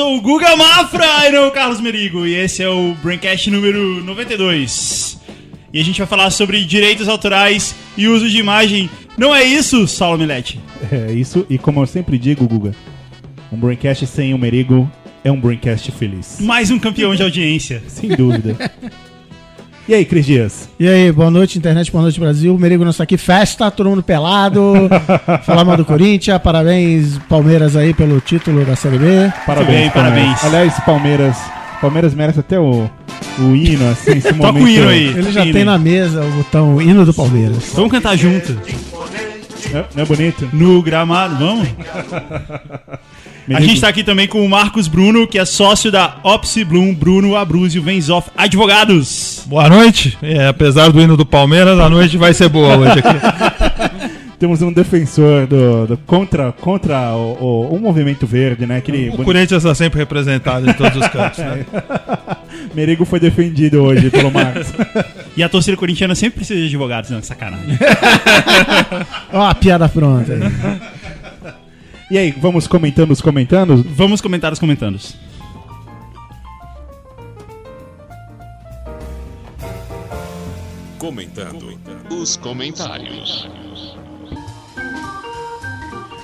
sou o Guga Mafra e não o Carlos Merigo. E esse é o Braincast número 92. E a gente vai falar sobre direitos autorais e uso de imagem. Não é isso, Saulo Milete? É isso, e como eu sempre digo, Guga, um Braincast sem o Merigo é um Braincast feliz. Mais um campeão de audiência. Sem dúvida. E aí, Cris Dias? E aí, boa noite, internet, boa noite, Brasil. Merigo está aqui, festa, todo mundo pelado. Falar mal do Corinthians, parabéns, Palmeiras aí pelo título da Série B. Parabéns, bem, parabéns. Aliás, Palmeiras, Palmeiras merece até o, o hino, assim, esse Toca momento. o hino aí. Ele já Hino tem na mesa o botão hino do Palmeiras. Vamos cantar junto. Não, não é bonito? No gramado, vamos? A gente tá aqui também com o Marcos Bruno, que é sócio da Opsi Bloom Bruno Abruzio Venzoff Advogados. Boa noite. É, apesar do hino do Palmeiras, a noite vai ser boa hoje aqui. Temos um defensor do, do- contra, contra o, o, o movimento verde, né? Aquele O boni- Corinthians está sempre representado em todos os cantos. Né? Merigo foi defendido hoje pelo Marcos. E a torcida corintiana sempre precisa de advogados, não, sacanagem. Ó, a piada pronta aí. E aí, vamos comentando os comentandos? Vamos comentar os comentários. Comentando os comentários.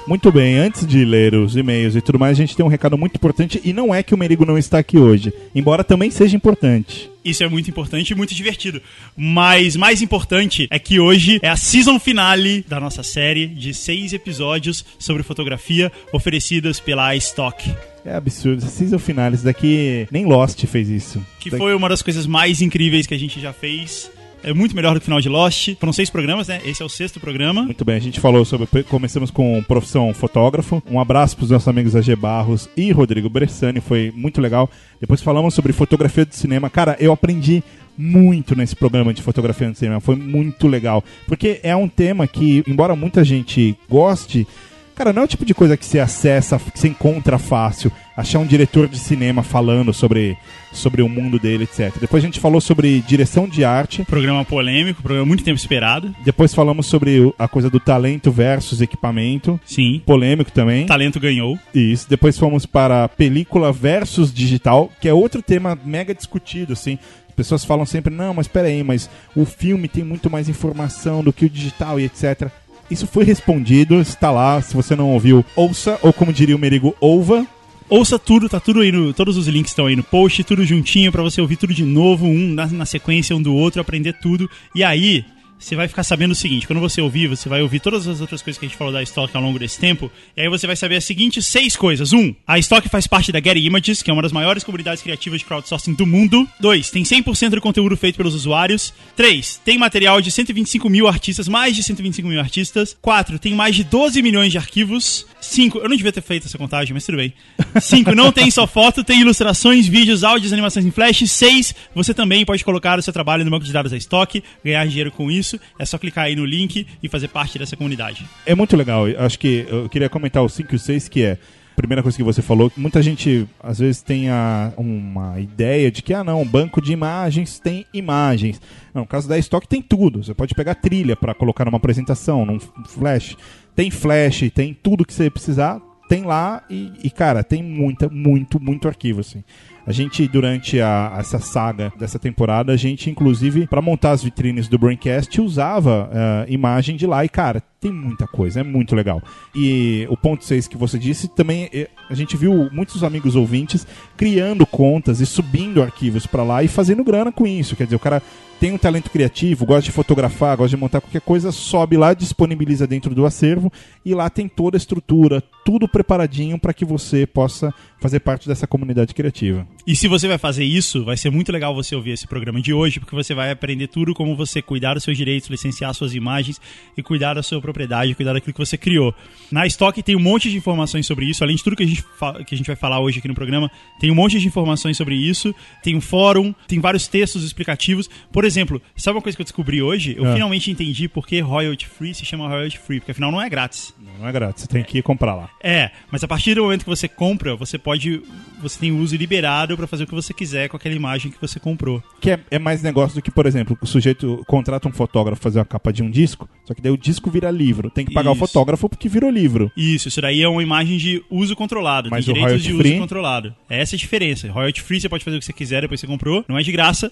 Muito bem, antes de ler os e-mails e tudo mais, a gente tem um recado muito importante e não é que o Merigo não está aqui hoje, embora também seja importante. Isso é muito importante e muito divertido. Mas mais importante é que hoje é a season finale da nossa série de seis episódios sobre fotografia oferecidas pela iStock. É absurdo, season final, isso daqui nem Lost fez isso. Que foi uma das coisas mais incríveis que a gente já fez. É muito melhor do que o final de Lost. Foram seis programas, né? Esse é o sexto programa. Muito bem, a gente falou sobre. Começamos com profissão fotógrafo. Um abraço para os nossos amigos AG Barros e Rodrigo Bressani, foi muito legal. Depois falamos sobre fotografia do cinema. Cara, eu aprendi muito nesse programa de fotografia do cinema, foi muito legal. Porque é um tema que, embora muita gente goste, cara, não é o tipo de coisa que você acessa, que você encontra fácil. Achar um diretor de cinema falando sobre, sobre o mundo dele, etc. Depois a gente falou sobre direção de arte. Programa polêmico, programa muito tempo esperado. Depois falamos sobre a coisa do talento versus equipamento. Sim. Polêmico também. Talento ganhou. Isso. Depois fomos para película versus digital, que é outro tema mega discutido, assim. As pessoas falam sempre, não, mas peraí, mas o filme tem muito mais informação do que o digital e etc. Isso foi respondido, está lá. Se você não ouviu, ouça, ou como diria o Merigo, ouva. Ouça tudo, tá tudo aí no. Todos os links estão aí no post, tudo juntinho pra você ouvir tudo de novo, um na, na sequência um do outro, aprender tudo. E aí, você vai ficar sabendo o seguinte: quando você ouvir, você vai ouvir todas as outras coisas que a gente falou da Stock ao longo desse tempo. E aí você vai saber as seguintes seis coisas. Um, a Stock faz parte da Getty Images, que é uma das maiores comunidades criativas de crowdsourcing do mundo. Dois, tem 100% do conteúdo feito pelos usuários. Três, tem material de 125 mil artistas, mais de 125 mil artistas. Quatro, tem mais de 12 milhões de arquivos. Cinco, eu não devia ter feito essa contagem, mas tudo bem. Cinco, não tem só foto, tem ilustrações, vídeos, áudios, animações em flash. Seis, você também pode colocar o seu trabalho no banco de dados da Stock, ganhar dinheiro com isso. É só clicar aí no link e fazer parte dessa comunidade. É muito legal. Acho que eu queria comentar o 5 e o 6, que é. Primeira coisa que você falou, muita gente às vezes tem a- uma ideia de que, ah não, banco de imagens tem imagens. Não, no caso da Stock tem tudo. Você pode pegar trilha para colocar numa apresentação, num flash. Tem flash, tem tudo que você precisar, tem lá e, e, cara, tem muita, muito, muito arquivo, assim. A gente, durante a- essa saga dessa temporada, a gente, inclusive, para montar as vitrines do Braincast, usava eh, imagem de lá. E, cara, tem muita coisa, é muito legal. E o ponto 6 que você disse, também eh, a gente viu muitos amigos ouvintes criando contas e subindo arquivos para lá e fazendo grana com isso. Quer dizer, o cara tem um talento criativo, gosta de fotografar, gosta de montar qualquer coisa, sobe lá, disponibiliza dentro do acervo e lá tem toda a estrutura, tudo preparadinho para que você possa fazer parte dessa comunidade criativa. E se você vai fazer isso, vai ser muito legal você ouvir esse programa de hoje, porque você vai aprender tudo como você cuidar dos seus direitos, licenciar suas imagens e cuidar da sua propriedade, cuidar daquilo que você criou. Na Stock tem um monte de informações sobre isso, além de tudo que a gente, que a gente vai falar hoje aqui no programa, tem um monte de informações sobre isso, tem um fórum, tem vários textos explicativos. Por exemplo, sabe uma coisa que eu descobri hoje? Eu Ah. finalmente entendi por que royalty free se chama royalty free, porque afinal não é grátis. Não é grátis, você tem que ir comprar lá. É, mas a partir do momento que você compra, você pode. Você tem uso liberado pra fazer o que você quiser com aquela imagem que você comprou. Que é, é mais negócio do que, por exemplo, o sujeito contrata um fotógrafo pra fazer a capa de um disco, só que daí o disco vira livro. Tem que pagar Isso. o fotógrafo porque virou livro. Isso, isso daí é uma imagem de uso controlado, Mas tem direitos de royalty uso free? controlado. Essa é a diferença. Royalty free você pode fazer o que você quiser depois que você comprou, não é de graça.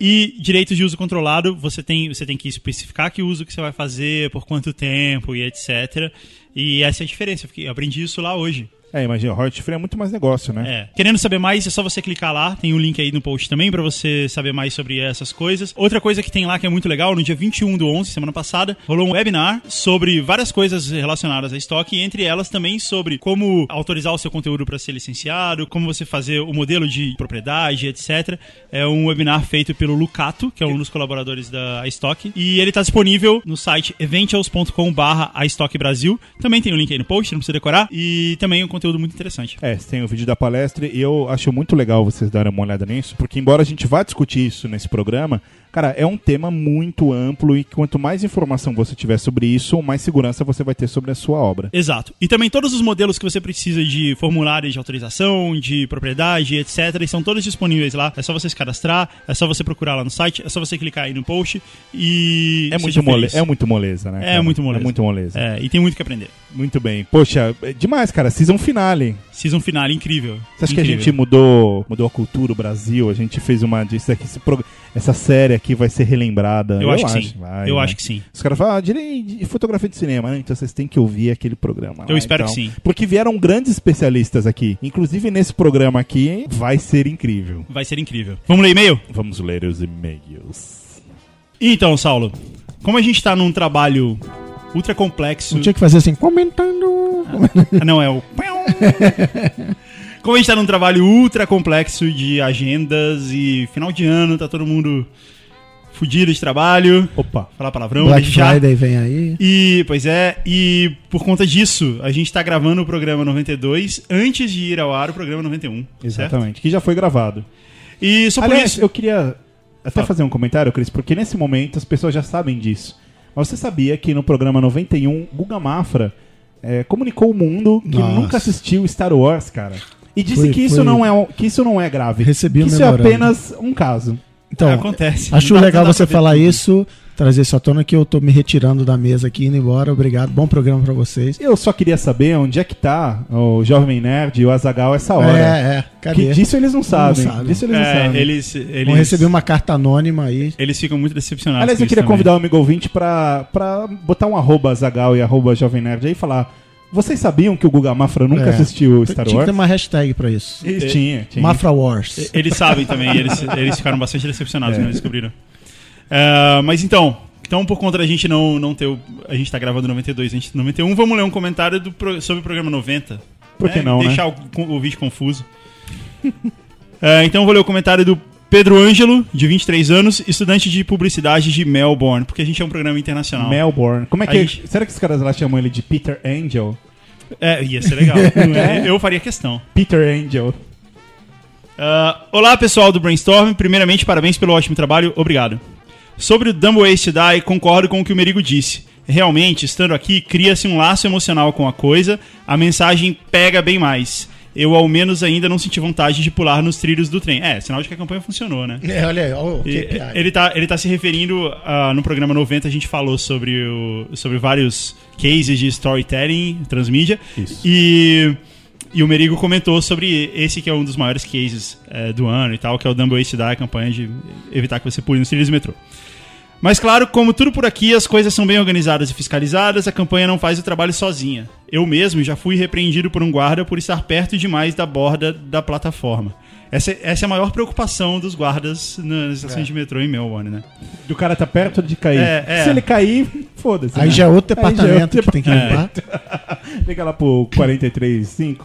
E direitos de uso controlado, você tem, você tem que especificar que uso que você vai fazer, por quanto tempo e etc. E essa é a diferença. Eu aprendi isso lá hoje. É, imagina, royalty free é muito mais negócio, né? É. Querendo saber mais, é só você clicar lá. Tem o link aí no post também pra você saber mais sobre essas coisas. Outra coisa que tem lá que é muito legal, no dia 21 do 11, semana passada, rolou um webinar sobre várias coisas relacionadas a estoque, entre elas também sobre como autorizar o seu conteúdo para ser licenciado, como você fazer o modelo de propriedade, etc. É um webinar feito pelo Lucato, que é um dos colaboradores da iStock, e ele tá disponível no site eventials.com/barra Brasil. Também tem o link aí no post, não precisa decorar, e também um conteúdo muito interessante. É, tem o vídeo da palestra e eu acho muito legal vocês darem uma olhada nisso, porque embora a gente vá discutir isso nesse programa, cara, é um tema muito amplo e quanto mais informação você tiver sobre isso, mais segurança você vai ter sobre a sua obra. Exato. E também todos os modelos que você precisa de formulários de autorização, de propriedade, etc. Estão todos disponíveis lá. É só você se cadastrar, é só você procurar lá no site, é só você clicar aí no post e. É muito, mole, é muito moleza, né? É cara? muito moleza. É muito moleza. É, e tem muito que aprender. Muito bem. Poxa, é demais, cara. Season finale. Season final, incrível. Você acha que a Incrível. gente mudou, mudou a cultura, o Brasil? A gente fez uma disso aqui, esse prog- essa série aqui vai ser relembrada. Eu, acho que sim. vai, eu né? acho que sim. Os caras falam, ah, direi de fotografia de cinema, né? Então vocês têm que ouvir aquele programa. Eu lá, espero então. que sim. Porque vieram grandes especialistas aqui. Inclusive nesse programa aqui vai ser incrível. Vai ser incrível. Vamos ler e-mail? Vamos ler os e-mails. Então, Saulo, como a gente tá num trabalho ultra complexo. Não tinha que fazer assim, comentando. Ah, não, é o. Como a gente tá num trabalho ultra complexo de agendas e final de ano, tá todo mundo fudido de trabalho. Opa. Falar palavrão, Black deixar. Friday vem aí. E, pois é, e por conta disso, a gente tá gravando o programa 92 antes de ir ao ar o programa 91. certo? Exatamente. Que já foi gravado. E só por Aliás, isso. eu queria até Fala. fazer um comentário, Cris, porque nesse momento as pessoas já sabem disso. Mas você sabia que no programa 91, Guga Mafra é, comunicou ao mundo que Nossa. nunca assistiu Star Wars, cara. E disse Foi- que, isso foi- não é, um- que isso não é grave. Recebi que isso é apenas um caso. Então, acontece. acho Não legal não você falar tudo. isso, trazer isso à tona, que eu tô me retirando da mesa aqui, indo embora. Obrigado, bom programa pra vocês. Eu só queria saber onde é que tá o Jovem Nerd e o Azagal essa hora. É, é, que cadê? disso eles não sabem. sabem. Disso eles não É, sabem. eles, eles, Vão receber uma carta anônima aí. eles ficam muito decepcionados. Aliás, com eu queria também. convidar o amigo ouvinte pra, pra botar um arroba Zagal e arroba Jovem Nerd aí e falar. Vocês sabiam que o Guga Mafra nunca É. assistiu Star Tinha que Wars? ter uma hashtag pra isso. E- Tinha, tinha. Mafra Wars. Eles sabem também, eles, eles ficaram bastante decepcionados É. quando descobriram. É, mas então, então, por conta da gente não, não ter. o- A gente tá gravando 92, a gente 91, vamos ler um comentário do sobre o programa 90. Por que né? não, né? Deixar o, o vídeo confuso. É, então, vou ler o comentário do Pedro Ângelo, de 23 anos, estudante de publicidade de Melbourne, porque a gente é um programa internacional. Melbourne. Como é que gente- Será que os caras lá chamam ele de Peter Angel? É, ia ser legal. Eu faria questão. Peter Angel. Ah, olá, pessoal do Brainstorm. Primeiramente, parabéns pelo ótimo trabalho. Obrigado. Sobre o Dumb Ways to Die, concordo com o que o Merigo disse. Realmente, estando aqui, cria-se um laço emocional com a coisa, a mensagem pega bem mais. Eu, ao menos, ainda não senti vontade de pular nos trilhos do trem. É, sinal de que a campanha funcionou, né? É, olha aí, ó, o E, ele, tá, ele tá se referindo ah, no programa 90, a gente falou sobre, o, sobre vários cases de storytelling, transmídia. Isso. E, e o Merigo comentou sobre esse que é um dos maiores cases eh, do ano e tal, que é o Dumbo Ways to Die, a campanha de evitar que você pule nos trilhos do metrô. Mas claro, como tudo por aqui, as coisas são bem organizadas e fiscalizadas, a campanha não faz o trabalho sozinha. Eu mesmo já fui repreendido por um guarda por estar perto demais da borda da plataforma. Essa, essa é a maior preocupação dos guardas nas estações de metrô em Melbourne, né? O cara tá perto de cair. É, é. Se ele cair, foda-se. Aí né? já é outro já é departamento outro que tem que É. limpar. Liga lá pro 43.5.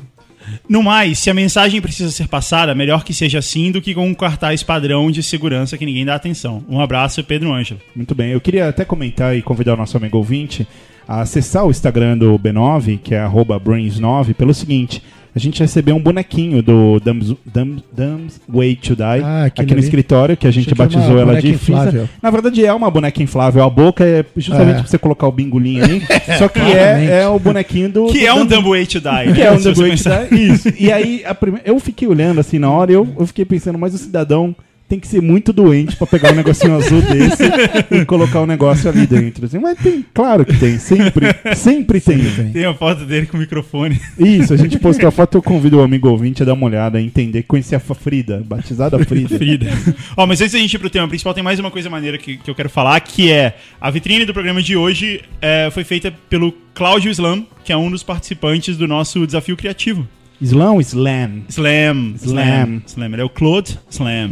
No mais, se a mensagem precisa ser passada, melhor que seja assim do que com um cartaz padrão de segurança que ninguém dá atenção. Um abraço, Pedro Ângelo. Muito bem. Eu queria até comentar e convidar o nosso amigo ouvinte a acessar o Instagram do B9, que é arroba Brains9, pelo seguinte. A gente recebeu um bonequinho do Dumb's, Dumb's, Dumb's Way to Die Ah, aquele aqui no ali. escritório, que a gente batizou uma ela boneca de inflável. Na verdade é uma boneca inflável, a boca é justamente É. pra você colocar o bingolinho ali, só que é, é o bonequinho do... Que do é um Dumb- Dumb Way to Die. que é um Dumb Way to. Die, Isso. E aí, a prime- eu fiquei olhando assim na hora e eu, eu fiquei pensando, mas o cidadão tem que ser muito doente pra pegar um negocinho azul desse e colocar o negócio ali dentro. assim. Mas tem, claro que tem, sempre, sempre tem. Tem a foto dele com o microfone. Isso, a gente postou a foto, eu convido o amigo ouvinte a dar uma olhada, a entender, conhecer a Frida, batizada Frida. Frida. Ó, mas antes da gente ir pro tema principal, tem mais uma coisa maneira que, que eu quero falar, que é a vitrine do programa de hoje é, foi feita pelo Cláudio Slam, que é um dos participantes do nosso desafio criativo. Slam. Slam, Slam. Slam, Slam. Ele é o Claude Slam.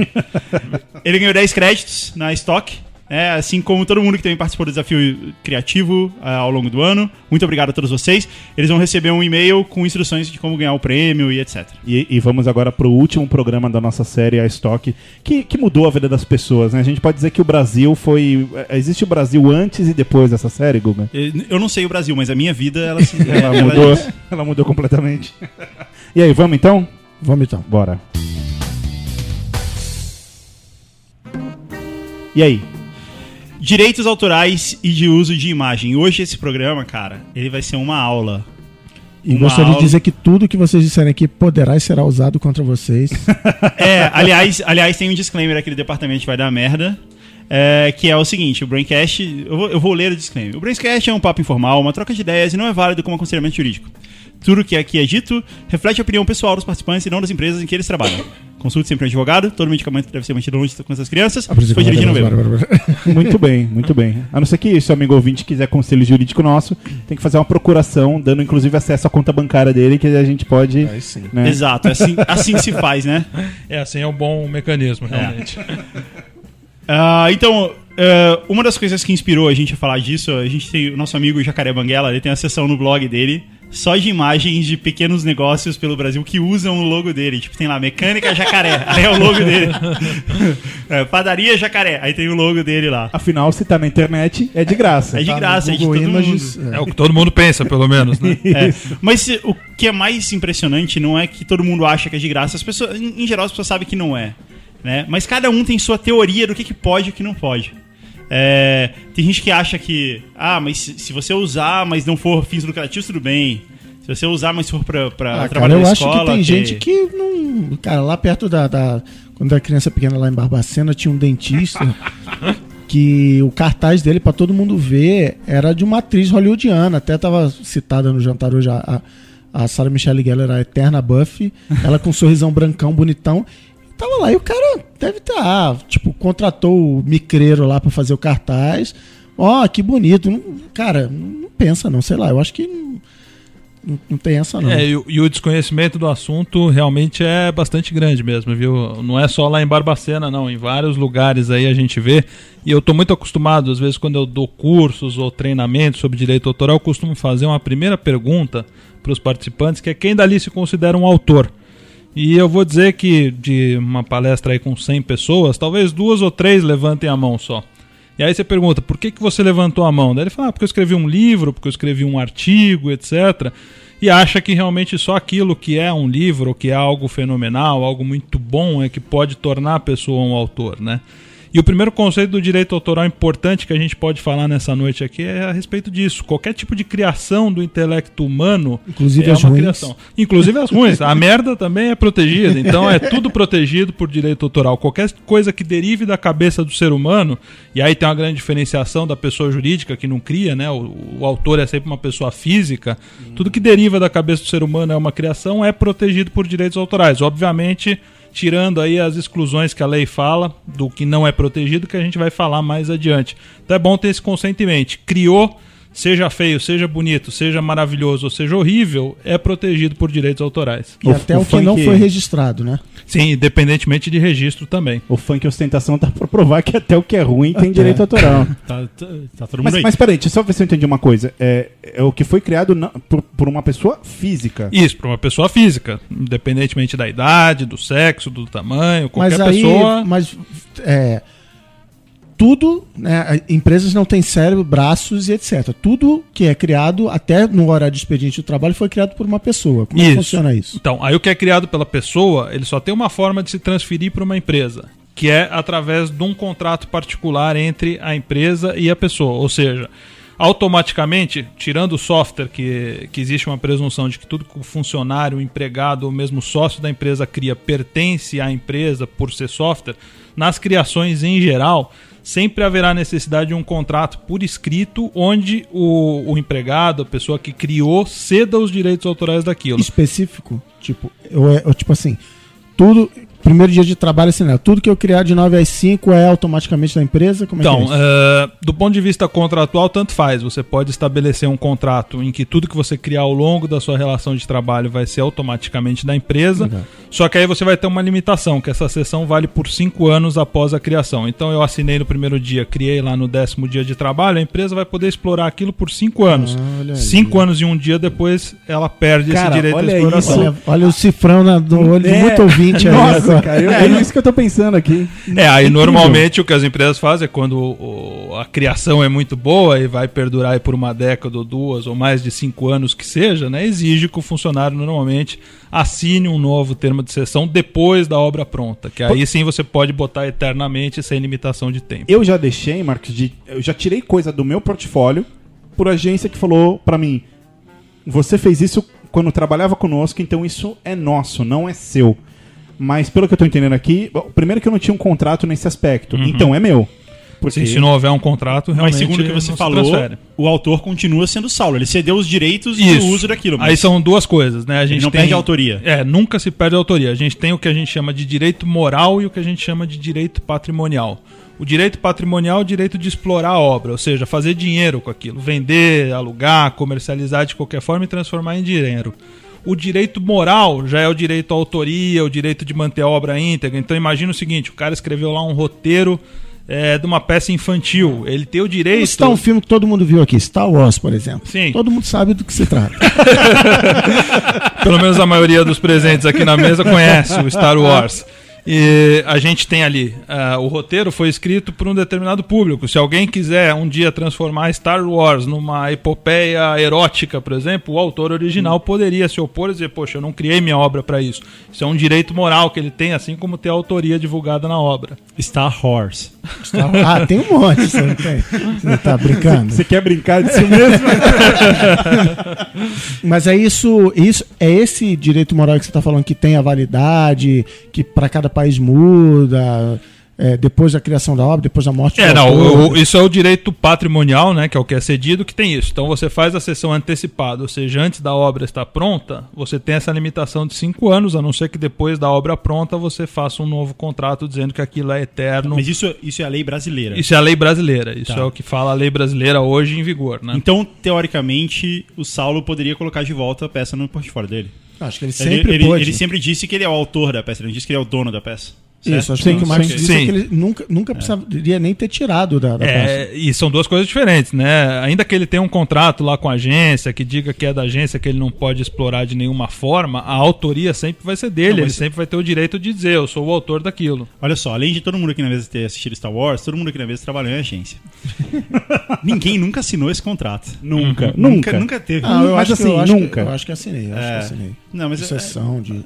Ele ganhou 10 créditos na Stock, né, assim como todo mundo que também participou do desafio criativo ah, ao longo do ano. Muito obrigado a todos vocês. Eles vão receber um e-mail com instruções de como ganhar o prêmio e etc. E, e vamos agora pro último programa da nossa série, a Stock, que, que mudou a vida das pessoas, né? A gente pode dizer que o Brasil foi. eh, Existe o Brasil antes e depois dessa série, Guga? Eu não sei o Brasil, mas a minha vida, ela, se- Ela ela- mudou, ela mudou completamente. E aí, vamos então? Vamos então. Bora. E aí? Direitos autorais e de uso de imagem. Hoje esse programa, cara, ele vai ser uma aula. E Uma gostaria de aula- dizer que tudo que vocês disserem aqui poderá e será usado contra vocês. É, aliás, aliás, tem um disclaimer aqui do departamento que vai dar merda. é, que é o seguinte, o Braincast. Eu vou, eu vou ler o disclaimer. O Braincast é um papo informal, uma troca de ideias e não é válido como aconselhamento jurídico. Tudo que aqui é dito reflete a opinião pessoal dos participantes e não das empresas em que eles trabalham. Consulte sempre um advogado, todo medicamento deve ser mantido longe com essas crianças. Foi dirigido no bêbado. Muito bem, muito bem. A não ser que seu amigo ouvinte quiser conselho jurídico nosso, tem que fazer uma procuração, dando inclusive acesso à conta bancária dele, que a gente pode. Aí sim. né? Exato, é assim, assim se faz, né? É assim, é um bom mecanismo, realmente. Ah, então, eh, uma das coisas que inspirou a gente a falar disso, a gente tem o nosso amigo Jacaré Banguela, ele tem uma seção no blog dele só de imagens de pequenos negócios pelo Brasil que usam o logo dele. Tipo, tem lá Mecânica Jacaré, aí é o logo dele. É, padaria Jacaré, aí tem o logo dele lá. Afinal, se tá na internet, é de graça. É de Tá graça, é de todo Images, mundo. é. É o que todo mundo pensa, pelo menos, né? É, mas se- o que é mais impressionante não é que todo mundo acha que é de graça. As pessoas, em, em geral, as pessoas sabem que não é. Né? Mas cada um tem sua teoria do que, que pode e o que não pode. É, tem gente que acha que, ah, mas se, se você usar, mas não for fins lucrativos, tudo bem. Se você usar, mas for pra, pra Ah, cara, trabalhar eu na acho escola. que tem ok. gente que não. Cara, lá perto da, da- Quando eu era criança pequena lá em Barbacena, tinha um dentista que o cartaz dele, pra todo mundo ver, era de uma atriz hollywoodiana. Até tava citada no jantar hoje a, a, a Sarah Michelle Gellar, a eterna Buffy. Ela com um sorrisão brancão, bonitão. Tava lá, e o cara deve estar, tipo, contratou o micreiro lá pra fazer o cartaz. Ó, que bonito. Cara, não pensa não, sei lá, eu acho que não, não, tem essa não. É, e, e o desconhecimento do assunto realmente é bastante grande mesmo, viu? Não é só lá em Barbacena, não. Em vários lugares aí a gente vê. E eu tô muito acostumado, às vezes, quando eu dou cursos ou treinamentos sobre direito autoral, eu costumo fazer uma primeira pergunta para os participantes, que é quem dali se considera um autor. E eu vou dizer que de uma palestra aí com 100 pessoas, talvez duas ou três levantem a mão só. E aí você pergunta, por que, que você levantou a mão? Daí ele fala, ah, porque eu escrevi um livro, porque eu escrevi um artigo, etc. E acha que realmente só aquilo que é um livro, que é algo fenomenal, algo muito bom, é que pode tornar a pessoa um autor, né? E o primeiro conceito do direito autoral importante que a gente pode falar nessa noite aqui é a respeito disso. Qualquer tipo de criação do intelecto humano Inclusive é as uma ruins. criação. Inclusive as ruins. A merda também é protegida. Então é tudo protegido por direito autoral. Qualquer coisa que derive da cabeça do ser humano, e aí tem uma grande diferenciação da pessoa jurídica que não cria, né? O, o autor é sempre uma pessoa física. Tudo que deriva da cabeça do ser humano é uma criação, é protegido por direitos autorais. Obviamente, tirando aí as exclusões que a lei fala do que não é protegido, que a gente vai falar mais adiante. Então é bom ter esse mente. Criou seja feio, seja bonito, seja maravilhoso ou seja horrível, é protegido por direitos autorais. E O- até o o, que não funk- foi registrado, né? Sim, independentemente de registro também. O funk ostentação tá pra provar que até o que é ruim tem direito autoral. Tá, tá, tá todo mundo Mas, aí. mas peraí, deixa eu só ver se eu entendi uma coisa. É, é o que foi criado na- por, por uma pessoa física. Isso, para uma pessoa física, independentemente da idade, do sexo, do tamanho, qualquer mas aí, pessoa. mas é, tudo, né, empresas não têm cérebro, braços e etc. Tudo que é criado, até no horário de expediente do trabalho, foi criado por uma pessoa. Como é Isso. funciona isso? Então, aí o que é criado pela pessoa, ele só tem uma forma de se transferir para uma empresa, que é através de um contrato particular entre a empresa e a pessoa. Ou seja, automaticamente, tirando o software, que, que existe uma presunção de que tudo que o funcionário, o empregado ou mesmo sócio da empresa cria pertence à empresa por ser software, nas criações em geral, sempre haverá necessidade de um contrato por escrito onde o, o empregado, a pessoa que criou, ceda os direitos autorais daquilo. Específico? Tipo, eu, eu, tipo assim, tudo. Primeiro dia de trabalho assim, né? Tudo que eu criar de 9 às 5 é automaticamente da empresa? Como é Então, é eh, do ponto de vista contratual, tanto faz. Você pode estabelecer um contrato em que tudo que você criar ao longo da sua relação de trabalho vai ser automaticamente da empresa. Legal. Só que aí você vai ter uma limitação, que essa sessão vale por cinco anos após a criação. Então eu assinei no primeiro dia, criei lá no décimo dia de trabalho, a empresa vai poder explorar aquilo por cinco anos. Aí. cinco anos e um dia depois, ela perde Cara, esse direito olha de exploração. isso. Olha, olha o cifrão na- no olho de É. muito ouvinte aí. Nossa, cara, eu- é isso que eu tô pensando aqui. É, aí Incrível. normalmente o que as empresas fazem é quando o- a criação é muito boa e vai perdurar aí por uma década ou duas ou mais de cinco anos que seja, né? Exige que o funcionário normalmente assine um novo termo de sessão depois da obra pronta, que aí sim você pode botar eternamente sem limitação de tempo. Eu já deixei, Marcos, de, eu já tirei coisa do meu portfólio por agência que falou pra mim: você fez isso quando trabalhava conosco, então isso é nosso, não é seu. Mas pelo que eu tô entendendo aqui, bom, primeiro que eu não tinha um contrato nesse aspecto, então é meu. Porque Uhum. Se, não houver um contrato, realmente Mas segundo o que você falou, o autor continua sendo Saulo. Ele cedeu os direitos Isso. do uso daquilo. Aí são duas coisas, né? A gente não tem... perde a autoria. É, nunca se perde a autoria. A gente tem o que a gente chama de direito moral e o que a gente chama de direito patrimonial. O direito patrimonial é o direito de explorar a obra, ou seja, fazer dinheiro com aquilo, vender, alugar, comercializar de qualquer forma e transformar em dinheiro. O direito moral já é o direito à autoria, o direito de manter a obra íntegra. Então imagina o seguinte: o cara escreveu lá um roteiro é, de uma peça infantil. Ele tem o direito. Citar um filme que todo mundo viu aqui, Star Wars, por exemplo. Sim. Todo mundo sabe do que se trata. Pelo menos a maioria dos presentes aqui na mesa conhece o Star Wars. E a gente tem ali, ah, o roteiro foi escrito por um determinado público. Se alguém quiser um dia transformar Star Wars numa epopeia erótica, por exemplo, o autor original poderia se opor e dizer: Poxa, eu não criei minha obra para isso. Isso é um direito moral que ele tem, assim como ter a autoria divulgada na obra. Star Horse. Star- Ah, tem um monte, você não tem? Você tá brincando? você quer brincar disso mesmo? Mas é isso, isso, é esse direito moral que você está falando que tem a validade, que para cada país muda, é, depois da criação da obra, depois da morte É, do não, autor. o- o- isso é o direito patrimonial, né, que é o que é cedido, que tem isso. Então você faz a sessão antecipada, ou seja, antes da obra estar pronta, você tem essa limitação de cinco anos, a não ser que depois da obra pronta você faça um novo contrato dizendo que aquilo é eterno. Mas isso, isso é a lei brasileira. Isso é a lei brasileira, isso Tá. é o que fala a lei brasileira hoje em vigor, né? Então, teoricamente, o Saulo poderia colocar de volta a peça no portfólio dele. Acho que ele Ele, sempre ele- pôde. ele sempre disse que ele é o autor da peça, ele não disse que ele é o dono da peça. Isso, acho Sim, que o Marcos sim. disse é Sim. que ele nunca, nunca precisaria nem ter tirado da, da peça. É, e são duas coisas diferentes, né? Ainda que ele tenha um contrato lá com a agência, que diga que é da agência, que ele não pode explorar de nenhuma forma, a autoria sempre vai ser dele, Não, ele sempre vai ter o direito de dizer, eu sou o autor daquilo. Olha só, além de todo mundo aqui na mesa ter assistido Star Wars, todo mundo aqui na mesa trabalhou em agência. Ninguém nunca assinou esse contrato. Nunca, Nunca, nunca. nunca teve. Ah, eu Mas acho que- assim, eu acho que- nunca. eu acho que assinei, eu acho É. que assinei. Não, mas é- Exceção de...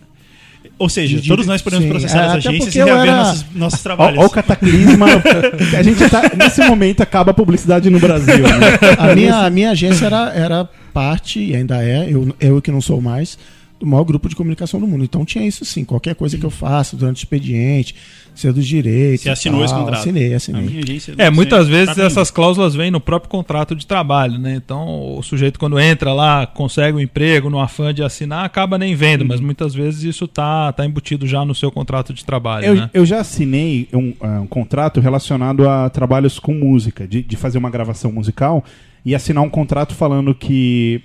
Ou seja, de- todos nós podemos sim. processar É, as agências e reaver era- nossos, nossos trabalhos. Olha o cataclisma. a gente tá. Nesse momento acaba a publicidade no Brasil. Né? A minha, a minha agência era, era parte, e ainda é, eu, eu que não sou mais, do maior grupo de comunicação do mundo. Então tinha isso sim. Qualquer coisa que eu faça durante o expediente, ser dos direitos. Você assinou tal, esse contrato? Assinei, assinei. minha agência É, muitas vezes essas cláusulas vêm no próprio contrato de trabalho, né? Então, o sujeito quando entra lá, consegue um emprego no afã de assinar, acaba nem vendo, mas muitas vezes isso tá, tá embutido já no seu contrato de trabalho, Eu, né? eu já assinei um, ah, um contrato relacionado a trabalhos com música, de, de fazer uma gravação musical e assinar um contrato falando que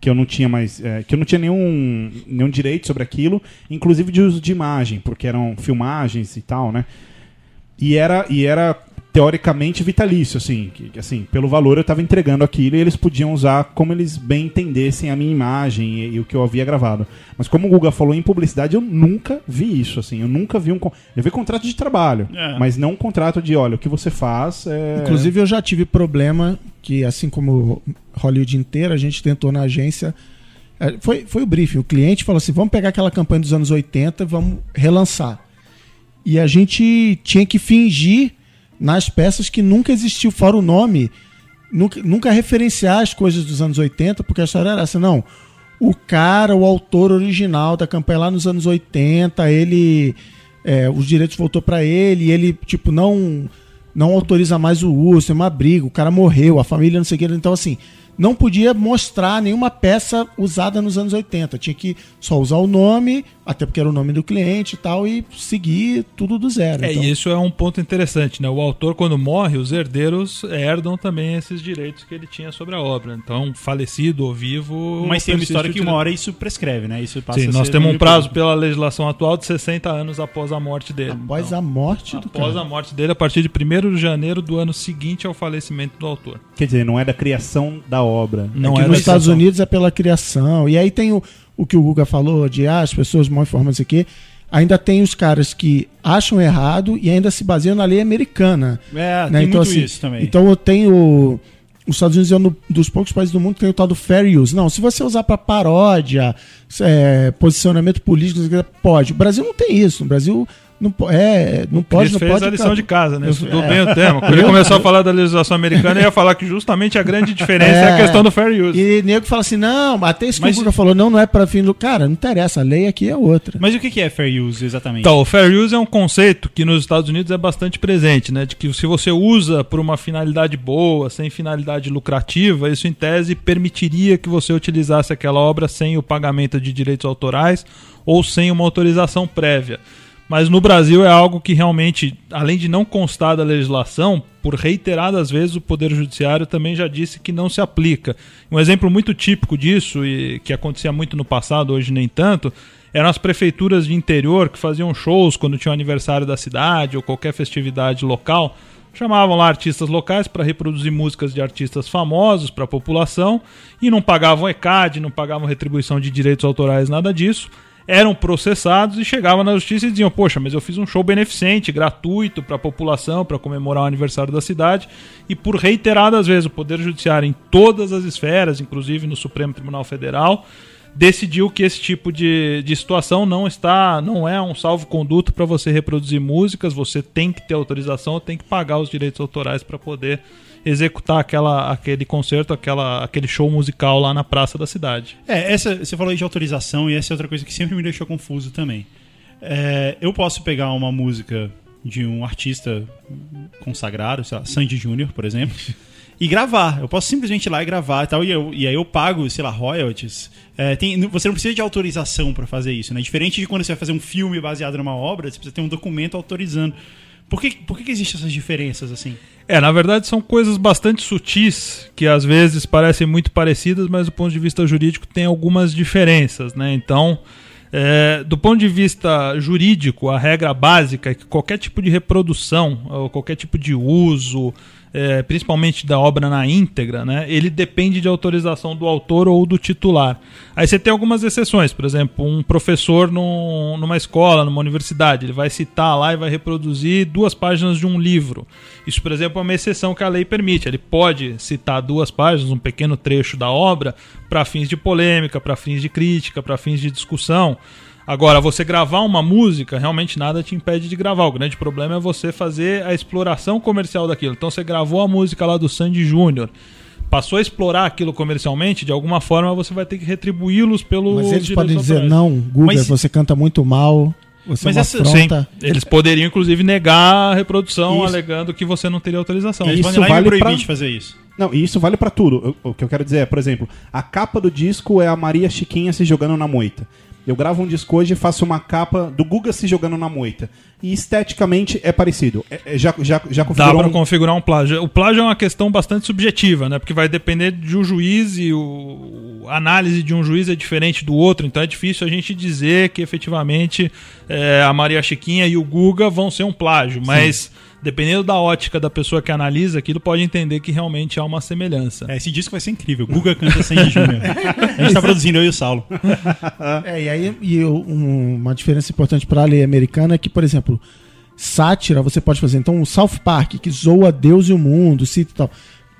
que eu não tinha mais eh, que eu não tinha nenhum nenhum direito sobre aquilo, inclusive de uso de imagem, porque eram filmagens e tal, né? E era e era teoricamente vitalício, assim, que, assim, pelo valor eu estava entregando aquilo e eles podiam usar como eles bem entendessem a minha imagem e, e o que eu havia gravado. Mas como o Guga falou em publicidade, eu nunca vi isso, assim, eu nunca vi um eu vi contrato de trabalho, É. mas não um contrato de, olha, o que você faz é Inclusive, eu já tive problema que, assim como Hollywood inteira, a gente tentou na agência. é, Foi, foi o briefing. O cliente falou assim: vamos pegar aquela campanha dos anos 80 e vamos relançar. E a gente tinha que fingir nas peças que nunca existiu, fora o nome, nunca, nunca referenciar as coisas dos anos 80, porque a história era essa. Não. O cara, o autor original da campanha lá nos anos 80, ele. é, os direitos voltou para ele, e ele, tipo, não não autoriza mais o uso, tem uma briga, o cara morreu, a família não sei o que. Então, assim, não podia mostrar nenhuma peça usada nos anos 80. Tinha que só usar o nome, até porque era o nome do cliente e tal, e seguir tudo do zero. É, então, e isso é um ponto interessante, né? O autor, quando morre, os herdeiros herdam também esses direitos que ele tinha sobre a obra. Então, falecido ou vivo. Mas tem uma história que uma hora isso prescreve, né? Isso passa Sim, a nós ser temos um prazo público. pela legislação atual de 60 anos após a morte dele. após Então, a morte do após cara. a morte dele, a partir de 1 de janeiro do ano seguinte ao falecimento do autor. Quer dizer, não é da criação da obra. Não que é nos Estados. Unidos é pela criação. E aí tem o, o que o Guga falou de ah, as pessoas mal informadas aqui. Ainda tem os caras que acham errado e ainda se baseiam na lei americana. É, né? tem então, assim, isso também. Então eu tenho. Os Estados Unidos é um do- dos poucos países do mundo que tem o tal do fair use. Não, se você usar para paródia, é, posicionamento político, pode. O Brasil não tem isso. No Brasil não, é, não pode, Cris não fez pode. a lição de casa, né? Estudou é. bem o tema. Quando ele começou a falar da legislação americana, ele ia falar que justamente a grande diferença é, a É. questão do fair use. E nego fala assim: não, até isso que Mas- o falou, não, não é para fim do. Cara, não interessa, a lei aqui é outra. Mas o que que é fair use exatamente? Então, o fair use é um conceito que nos Estados Unidos é bastante presente, né? De que se você usa por uma finalidade boa, sem finalidade lucrativa, isso em tese permitiria que você utilizasse aquela obra sem o pagamento de direitos autorais ou sem uma autorização prévia. Mas no Brasil é algo que realmente, além de não constar da legislação, por reiteradas vezes o Poder Judiciário também já disse que não se aplica. Um exemplo muito típico disso, e que acontecia muito no passado, hoje nem tanto, eram as prefeituras de interior que faziam shows quando tinha o aniversário da cidade ou qualquer festividade local. Chamavam lá artistas locais para reproduzir músicas de artistas famosos para a população e não pagavam ECAD, não pagavam retribuição de direitos autorais, nada disso eram processados e chegavam na justiça e diziam: Poxa, mas eu fiz um show beneficente, gratuito para a população, para comemorar o aniversário da cidade. E por reiteradas vezes, o Poder Judiciário, em todas as esferas, inclusive no Supremo Tribunal Federal, decidiu que esse tipo de, de situação não está, não é um salvo-conduto para você reproduzir músicas, você tem que ter autorização, tem que pagar os direitos autorais para poder executar aquela, aquele concerto, aquela, aquele show musical lá na praça da cidade. É, essa, você falou aí de autorização e essa é outra coisa que sempre me deixou confuso também. É, eu posso pegar uma música de um artista consagrado, sei lá, Sandy Júnior, por exemplo, e gravar. Eu posso simplesmente ir lá e gravar e tal, e, eu- e aí eu pago, sei lá, royalties. É, tem- você não precisa de autorização pra fazer isso, né? Diferente de quando você vai fazer um filme baseado numa obra, você precisa ter um documento autorizando. Por que, por que, existem essas diferenças assim? É, na verdade são coisas bastante sutis, que às vezes parecem muito parecidas, mas do ponto de vista jurídico tem algumas diferenças, né? Então, é, do ponto de vista jurídico, a regra básica é que qualquer tipo de reprodução, ou qualquer tipo de uso, é, principalmente da obra na íntegra, né, ele depende de autorização do autor ou do titular. Aí você tem algumas exceções, por exemplo, um professor num- numa escola, numa universidade, ele vai citar lá e vai reproduzir duas páginas de um livro. Isso, por exemplo, é uma exceção que a lei permite. Ele pode citar duas páginas, um pequeno trecho da obra, para fins de polêmica, para fins de crítica, para fins de discussão. Agora, você gravar uma música, realmente nada te impede de gravar. O grande problema é você fazer a exploração comercial daquilo. Então, você gravou a música lá do Sandy Júnior, passou a explorar aquilo comercialmente, de alguma forma você vai ter que retribuí-los pelo Mas eles podem dizer, autorais. não, Guga, Mas- você canta muito mal, você Mas é essa- Sim, eles poderiam inclusive negar a reprodução, Isso. alegando que você não teria autorização. Eles Isso vale proibir pra- de fazer isso. Não, e isso vale pra tudo. O que eu quero dizer é, por exemplo, a capa do disco é a Maria Chiquinha se jogando na moita. Eu gravo um disco hoje e faço uma capa do Guga se jogando na moita. E esteticamente é parecido. É- é- já, já, já Dá configurou para um- configurar um plágio. O plágio é uma questão bastante subjetiva, né? Porque vai depender de um juiz e o... a análise de um juiz é diferente do outro, então é difícil a gente dizer que efetivamente é, a Maria Chiquinha e o Guga vão ser um plágio. Mas dependendo da ótica da pessoa que analisa aquilo, pode entender que realmente há uma semelhança. É, esse disco vai ser incrível. Guga canta Sandy Júnior. A gente tá produzindo eu e o Saulo. É, e aí e o- um- uma diferença importante para a lei americana é que, por exemplo, sátira você pode fazer. Então, o South Park, que zoa Deus e o mundo, cita e tal.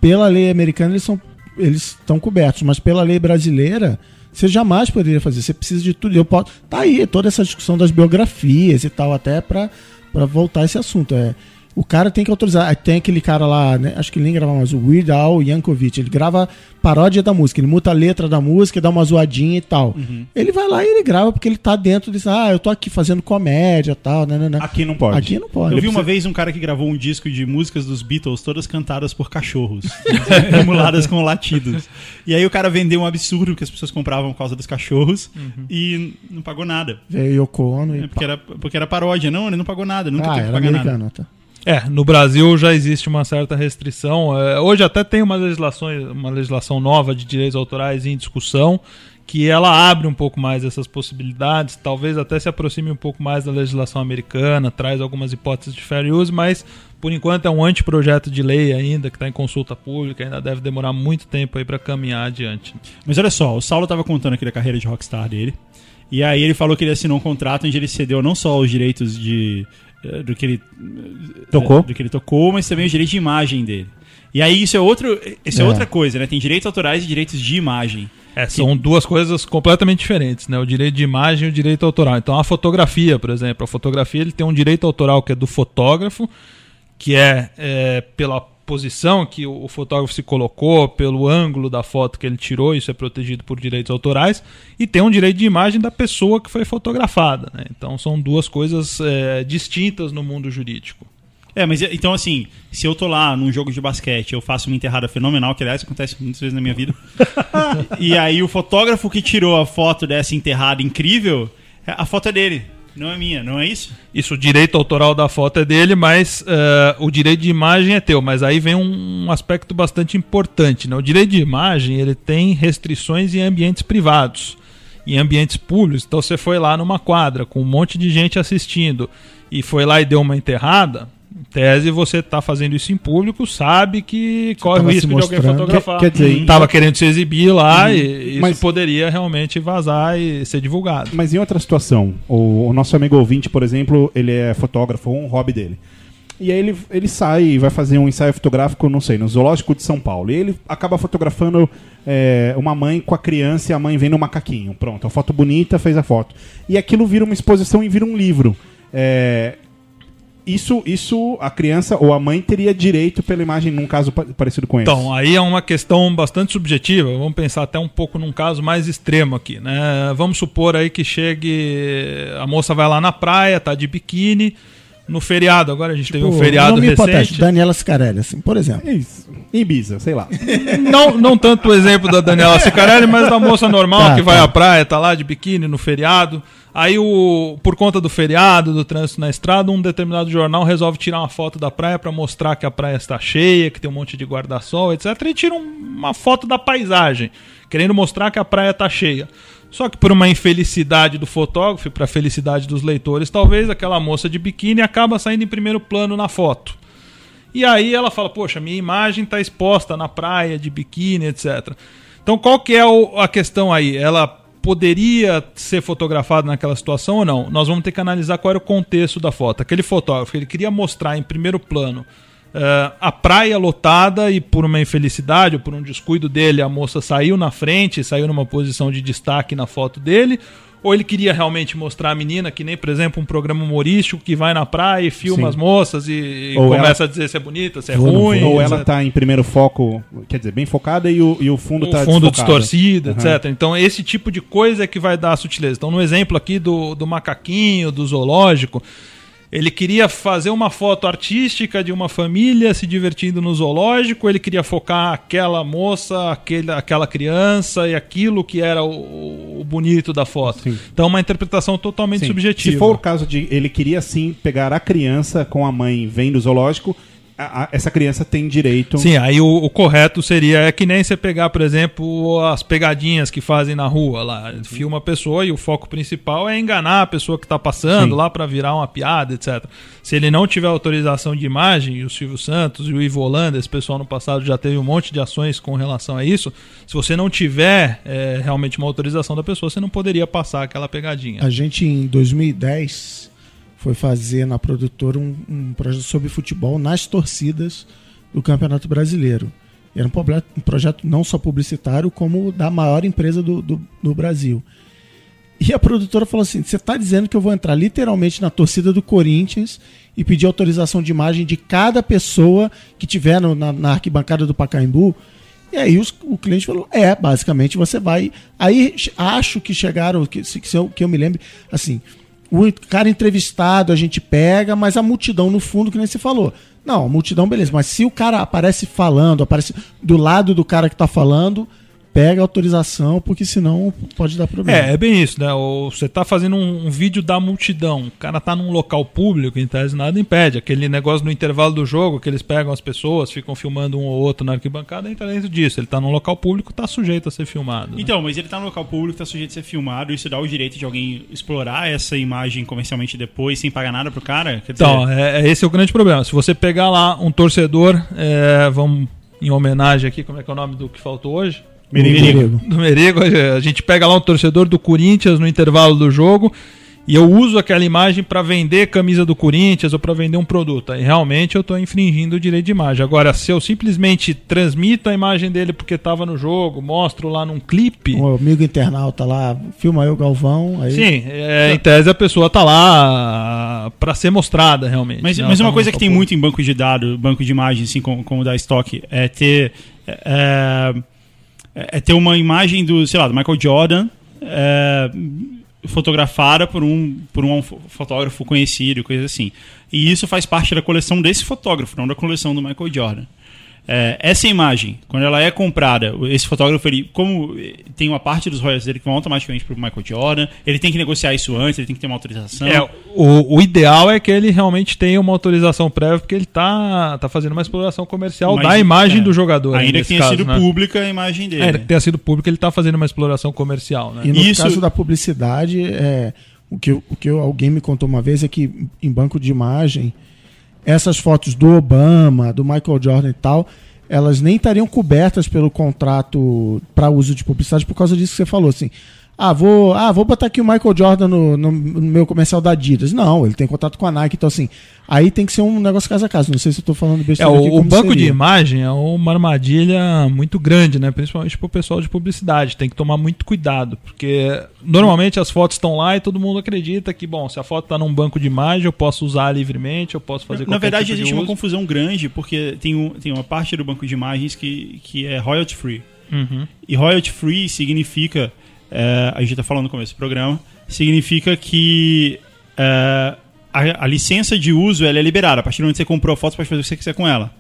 Pela lei americana, eles são eles estão cobertos, mas pela lei brasileira, você jamais poderia fazer. Você precisa de tudo. Eu posso, tá aí toda essa discussão das biografias e tal, até para voltar a esse assunto. É, o cara tem que autorizar. Tem aquele cara lá, né, acho que ele nem grava mais, o Weird Al Yankovic. Ele grava paródia da música, ele muta a letra da música, dá uma zoadinha e tal. Ele vai lá e ele grava porque ele tá dentro disso. Ah, eu tô aqui fazendo comédia e tal. Né, né, né. Aqui não pode. Aqui não pode. Eu vi uma vez um cara que gravou um disco de músicas dos Beatles, todas cantadas por cachorros, emuladas com latidos. E aí o cara vendeu um absurdo que as pessoas compravam por causa dos cachorros e não pagou nada. Veio Yoko Ono e É porque, era, porque era paródia. Não, ele não pagou nada, nunca Ah, teve que era pagar nada. tá. É, no Brasil já existe uma certa restrição. É, hoje até tem uma legislação, uma legislação nova de direitos autorais em discussão, que ela abre um pouco mais essas possibilidades, talvez até se aproxime um pouco mais da legislação americana, traz algumas hipóteses de fair use, mas por enquanto é um anteprojeto de lei ainda, que está em consulta pública, ainda deve demorar muito tempo aí para caminhar adiante. Mas olha só, o Saulo tava contando aqui da carreira de rockstar dele. E aí ele falou que ele assinou um contrato onde ele cedeu não só os direitos de do que ele eh, Tocou. do que ele tocou, mas também os direitos de imagem dele. E aí isso é outro, isso é, É. outra coisa, né? Tem direitos autorais e direitos de imagem. É, são duas coisas completamente diferentes, né? O direito de imagem e o direito autoral. Então, a fotografia, por exemplo, a fotografia ele tem um direito autoral que é do fotógrafo, que é, é, pela posição que o, o fotógrafo se colocou, pelo ângulo da foto que ele tirou, isso é protegido por direitos autorais, e tem um direito de imagem da pessoa que foi fotografada. Né? Então, são duas coisas é, distintas no mundo jurídico. É, mas então assim, se eu tô lá num jogo de basquete, eu faço uma enterrada fenomenal, que aliás acontece muitas vezes na minha vida. e aí o fotógrafo que tirou a foto dessa enterrada incrível, a foto é dele, não é minha, não é isso? Isso, o direito autoral da foto é dele, mas eh, o direito de imagem é teu. Mas aí vem um, um aspecto bastante importante. Né? O direito de imagem ele tem restrições em ambientes privados, em ambientes públicos. Então você foi lá numa quadra com um monte de gente assistindo e foi lá e deu uma enterrada. Tese, você está fazendo isso em público, sabe que corre o risco de alguém fotografar. Quer- quer dizer, Tava querendo se exibir lá e isso Mas- poderia realmente vazar e ser divulgado. Mas em outra situação, o, o nosso amigo ouvinte, por exemplo, ele é fotógrafo, um hobby dele. E aí ele, ele sai e vai fazer um ensaio fotográfico, não sei, no Zoológico de São Paulo. E ele acaba fotografando é, uma mãe com a criança e a mãe vendo um macaquinho. Pronto, a foto bonita, fez a foto. E aquilo vira uma exposição e vira um livro. É, isso, isso a criança ou a mãe teria direito pela imagem num caso pa- parecido com esse. Então, aí é uma questão bastante subjetiva. Vamos pensar até um pouco num caso mais extremo aqui, né? Vamos supor aí que chegue. A moça vai lá na praia, tá de biquíni. No feriado, agora a gente teve um feriado nome recente. hipotético, Daniela Scarelli, assim, por exemplo. É isso. Em Ibiza, sei lá. Não, não tanto o exemplo da Daniela Sicarelli, mas da moça normal Tá, que vai tá. à praia, tá lá de biquíni no feriado. Aí, o, por conta do feriado, do trânsito na estrada, um determinado jornal resolve tirar uma foto da praia para mostrar que a praia está cheia, que tem um monte de guarda-sol, etc. E tira um- uma foto da paisagem, querendo mostrar que a praia está cheia. Só que por uma infelicidade do fotógrafo e para felicidade dos leitores, talvez aquela moça de biquíni acaba saindo em primeiro plano na foto. E aí ela fala, poxa, minha imagem está exposta na praia, de biquíni, etc. Então qual que é a questão aí? Ela poderia ser fotografada naquela situação ou não? Nós vamos ter que analisar qual era o contexto da foto. Aquele fotógrafo, ele queria mostrar em primeiro plano eh, a praia lotada e por uma infelicidade ou por um descuido dele, a moça saiu na frente, saiu numa posição de destaque na foto dele, ou ele queria realmente mostrar a menina, que nem, por exemplo, um programa humorístico que vai na praia e filma Sim. as moças e, e começa a dizer se é bonita, se é Vou, não ruim. Ou etc. ela tá em primeiro foco, quer dizer, bem focada e o, e o fundo o tá fundo desfocado. distorcido, Aham. etc. Então, esse tipo de coisa é que vai dar a sutileza. Então, no exemplo aqui do, do macaquinho, do zoológico, ele queria fazer uma foto artística de uma família se divertindo no zoológico, ele queria focar aquela moça, aquele, aquela criança e aquilo que era o, o bonito da foto. Sim. Então, uma interpretação totalmente Sim. subjetiva. Se for o caso de ele queria sim pegar a criança com a mãe vendo o zoológico, a- a- essa criança tem direito. Sim, aí o, o correto seria é que nem você pegar, por exemplo, as pegadinhas que fazem na rua lá. Filma a pessoa e o foco principal é enganar a pessoa que está passando Sim. lá para virar uma piada, etc. Se ele não tiver autorização de imagem, e o Silvio Santos e o Ivo Holanda, esse pessoal no passado já teve um monte de ações com relação a isso. Se você não tiver é, realmente uma autorização da pessoa, você não poderia passar aquela pegadinha. A gente, em 2010, foi fazer na produtora um, um projeto sobre futebol nas torcidas do Campeonato Brasileiro. Era um, proble- um projeto não só publicitário, como da maior empresa do, do, do Brasil. E a produtora falou assim: você está dizendo que eu vou entrar literalmente na torcida do Corinthians e pedir autorização de imagem de cada pessoa que tiver no- na, na arquibancada do Pacaembu? E aí os- o cliente falou: é, basicamente você vai. Aí acho que chegaram, que, que eu, que eu me lembre, assim, o cara entrevistado a gente pega, mas a multidão no fundo, que nem você falou. Não, a multidão, beleza, mas se o cara aparece falando, aparece do lado do cara que tá falando, pega a autorização, porque senão pode dar problema. É, é bem isso, né? O- Você tá fazendo um, um vídeo da multidão, o cara tá num local público, em tese nada impede. Aquele negócio no intervalo do jogo, que eles pegam as pessoas, ficam filmando um ou outro na arquibancada, entra dentro disso. Ele tá num local público, tá sujeito a ser filmado. né? Então, mas ele tá no local público, tá sujeito a ser filmado, isso dá o direito de alguém explorar essa imagem comercialmente depois, sem pagar nada pro cara? Quer dizer, Então, é, é- esse é o grande problema. Se você pegar lá um torcedor, é, vamos em homenagem aqui, como é que é o nome do que faltou hoje? Merigo. do Merigo, a gente pega lá um torcedor do Corinthians no intervalo do jogo e eu uso aquela imagem para vender camisa do Corinthians ou para vender um produto. Aí realmente eu estou infringindo o direito de imagem. Agora, se eu simplesmente transmito a imagem dele porque estava no jogo, mostro lá num clipe. Um amigo internauta lá, filma eu, Galvão. Aí Sim, é, em tese a pessoa tá lá para ser mostrada realmente. Mas, né? mas Ela uma tá coisa que tem muito em banco de dados, banco de imagens, assim como, como da Stock, é ter. É, é ter uma imagem do, sei lá, do Michael Jordan é, fotografada por um, por um fo- fotógrafo conhecido, coisa assim. E isso faz parte da coleção desse fotógrafo, não da coleção do Michael Jordan. É, essa imagem, quando ela é comprada, esse fotógrafo, ele, como tem uma parte dos royalties dele que vão automaticamente para o Michael Jordan, ele tem que negociar isso antes, ele tem que ter uma autorização. É, o, o ideal é que ele realmente tenha uma autorização prévia, porque ele tá, tá fazendo uma exploração comercial Mas, da imagem é, do jogador. Ainda que tenha caso, sido né? pública a imagem dele. É, ainda que tenha sido público, ele tá fazendo uma exploração comercial, né? E no Isso- caso da publicidade, é, o que, o que alguém me contou uma vez é que em banco de imagem, essas fotos do Obama, do Michael Jordan e tal, elas nem estariam cobertas pelo contrato para uso de publicidade por causa disso que você falou, assim. Ah, vou, ah, vou botar aqui o Michael Jordan no, no- no meu comercial da Adidas. Não, ele tem contato com a Nike, então assim, aí tem que ser um negócio casa a casa. Não sei se eu tô falando É, besteira o, aqui, o banco de seria. imagem é uma armadilha muito grande, né? Principalmente pro pessoal de publicidade. Tem que tomar muito cuidado, porque normalmente as fotos estão lá e todo mundo acredita que, bom, se a foto tá num banco de imagem, eu posso usar livremente, eu posso fazer Na qualquer verdade, tipo de existe uma confusão grande, porque tem, um, tem uma parte do banco de imagens que, que é royalty free. Uhum. E royalty free significa, é, a gente está falando no começo do programa, significa que é, a, a licença de uso ela é liberada. A partir do momento que você comprou a foto, você pode fazer o que você quiser com ela.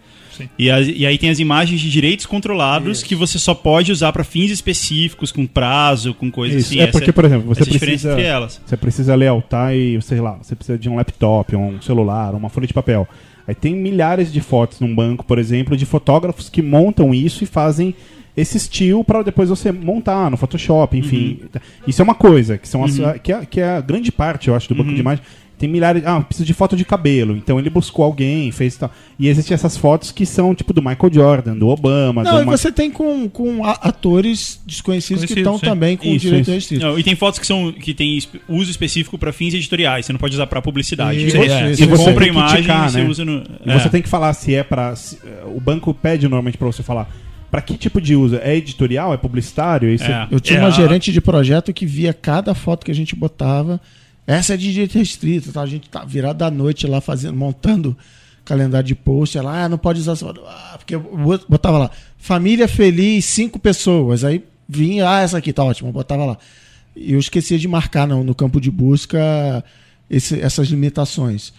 E, e aí tem as imagens de direitos controlados que você só pode usar para fins específicos, com prazo, com coisa Isso. assim. é Essa- porque, por exemplo, você precisa, você precisa lealtar e, sei lá, você precisa de um laptop, um celular, uma folha de papel. Aí tem milhares de fotos num banco, por exemplo, de fotógrafos que montam isso e fazem esse estilo para depois você montar no Photoshop, enfim. Uhum. Isso é uma coisa, que, são as, que, é, que é a grande parte, eu acho, do banco Uhum. de imagem. Tem milhares. Ah, precisa de foto de cabelo. Então ele buscou alguém, fez tal. E existem essas fotos que são tipo do Michael Jordan, do Obama, Não, do e Ma- você tem com, com atores desconhecidos que estão também com Isso, direito isso. restrito. Não, e tem fotos que são que tem uso específico para fins editoriais. Você não pode usar para publicidade. Isso, você é. você E você compra a tem que imagem ticar, e você né? usa no. E é. você tem que falar se é pra. se- eh, o banco pede normalmente pra você falar. Pra que tipo de uso? É editorial? É publicitário? Isso É. Eu tinha É, uma a- gerente de projeto que via cada foto que a gente botava. Essa é de direito restrito, tá? A gente tá virado da noite lá fazendo, montando calendário de post. Ela, ah, não pode usar essa foto. Ah, porque eu bot- botava lá, família feliz, cinco pessoas. Aí vinha, ah, essa aqui tá ótima, botava lá. E eu esquecia de marcar no, no campo de busca esse- essas limitações.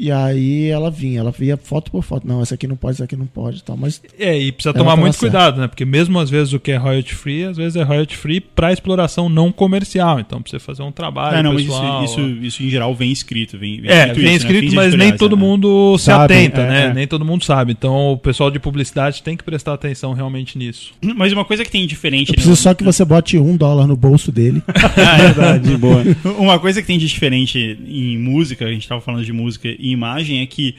E aí ela vinha, ela via foto por foto. Não, essa aqui não pode, essa aqui não pode e tal. Mas É, e precisa tomar muito cuidado, né? Porque mesmo às vezes o que é royalty free, às vezes é royalty free para exploração não comercial. Então precisa fazer um trabalho Ah, não, pessoal. isso, isso, isso em geral vem escrito. Vem, vem É, escrito vem isso, né? escrito, Fins mas nem todo né? mundo se Sabe, atenta, é, né? é. Nem todo mundo sabe. Então o pessoal de publicidade tem que prestar atenção realmente nisso. Mas uma coisa que tem diferente. eu preciso no- só que você bote um dólar no bolso dele. Ah, é Verdade, boa. Uma coisa que tem de diferente em música, a gente tava falando de música e imagem, é que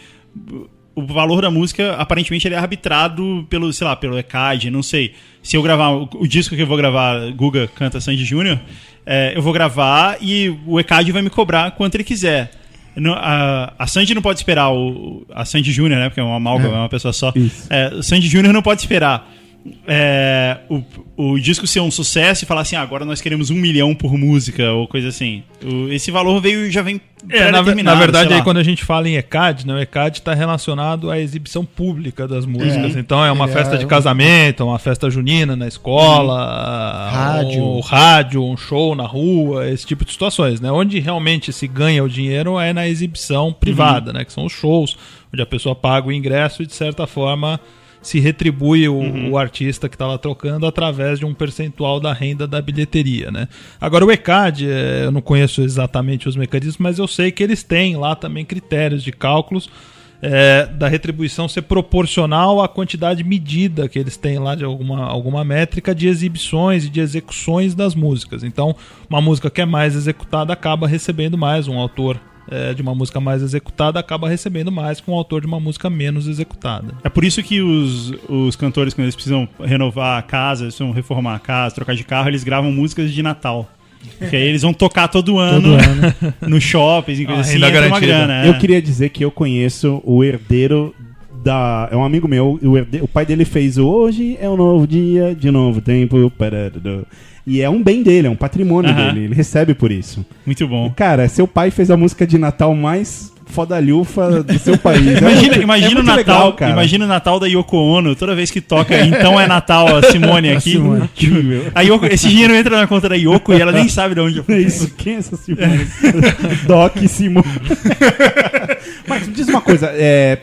o valor da música, aparentemente, ele é arbitrado pelo, sei lá, pelo ECAD, não sei. Se eu gravar o, disco que eu vou gravar, Guga canta Sandy Júnior, é, eu vou gravar e o ECAD vai me cobrar quanto ele quiser. No- a, a Sandy não pode esperar o, a Sandy Júnior, né? Porque é uma amálgama, é, uma pessoa só. Isso. É, Sandy Júnior não pode esperar é, o, o disco ser um sucesso e falar assim, ah, agora nós queremos um milhão por música ou coisa assim. O- esse valor veio já vem É, na, na verdade, aí quando a gente fala em ECAD, né, o ECAD está relacionado à exibição pública das músicas. Então é uma Ele festa é de casamento, uma festa junina na escola, Rádio. um rádio, um show na rua, esse tipo de situações. Né? Onde realmente se ganha o dinheiro é na exibição privada, né, que são os shows, onde a pessoa paga o ingresso e, de certa forma, se retribui o, o artista que está lá trocando através de um percentual da renda da bilheteria, né? Agora o ECAD, é, eu não conheço exatamente os mecanismos, mas eu sei que eles têm lá também critérios de cálculos é, da retribuição ser proporcional à quantidade medida que eles têm lá de alguma, alguma métrica de exibições e de execuções das músicas. Então, uma música que é mais executada acaba recebendo mais, um autor é, de uma música mais executada acaba recebendo mais que um autor de uma música menos executada. É por isso que os, os cantores, quando eles precisam renovar a casa, eles precisam reformar a casa, trocar de carro, eles gravam músicas de Natal. Porque aí eles vão tocar todo ano, Todo ano. no shopping, coisa Ah, assim, uma grana. é. Eu queria dizer que eu conheço o herdeiro da. É um amigo meu, o, herde- o pai dele fez o Hoje é um novo dia, de novo tempo. parará. E é um bem dele, é um patrimônio Aham. dele. Ele recebe por isso. Muito bom. Cara, seu pai fez a música de Natal mais fodalhufa do seu país. É Imagina, muito- imagina é o muito Natal, legal, cara. imagina o Natal da Yoko Ono, toda vez que toca, então é Natal a Simone aqui. Simone. Incrível. A Yoko- esse dinheiro entra na conta da Yoko e ela nem sabe de onde É isso, quem é essa Simone? Doc Simone. Mas me diz uma coisa, é,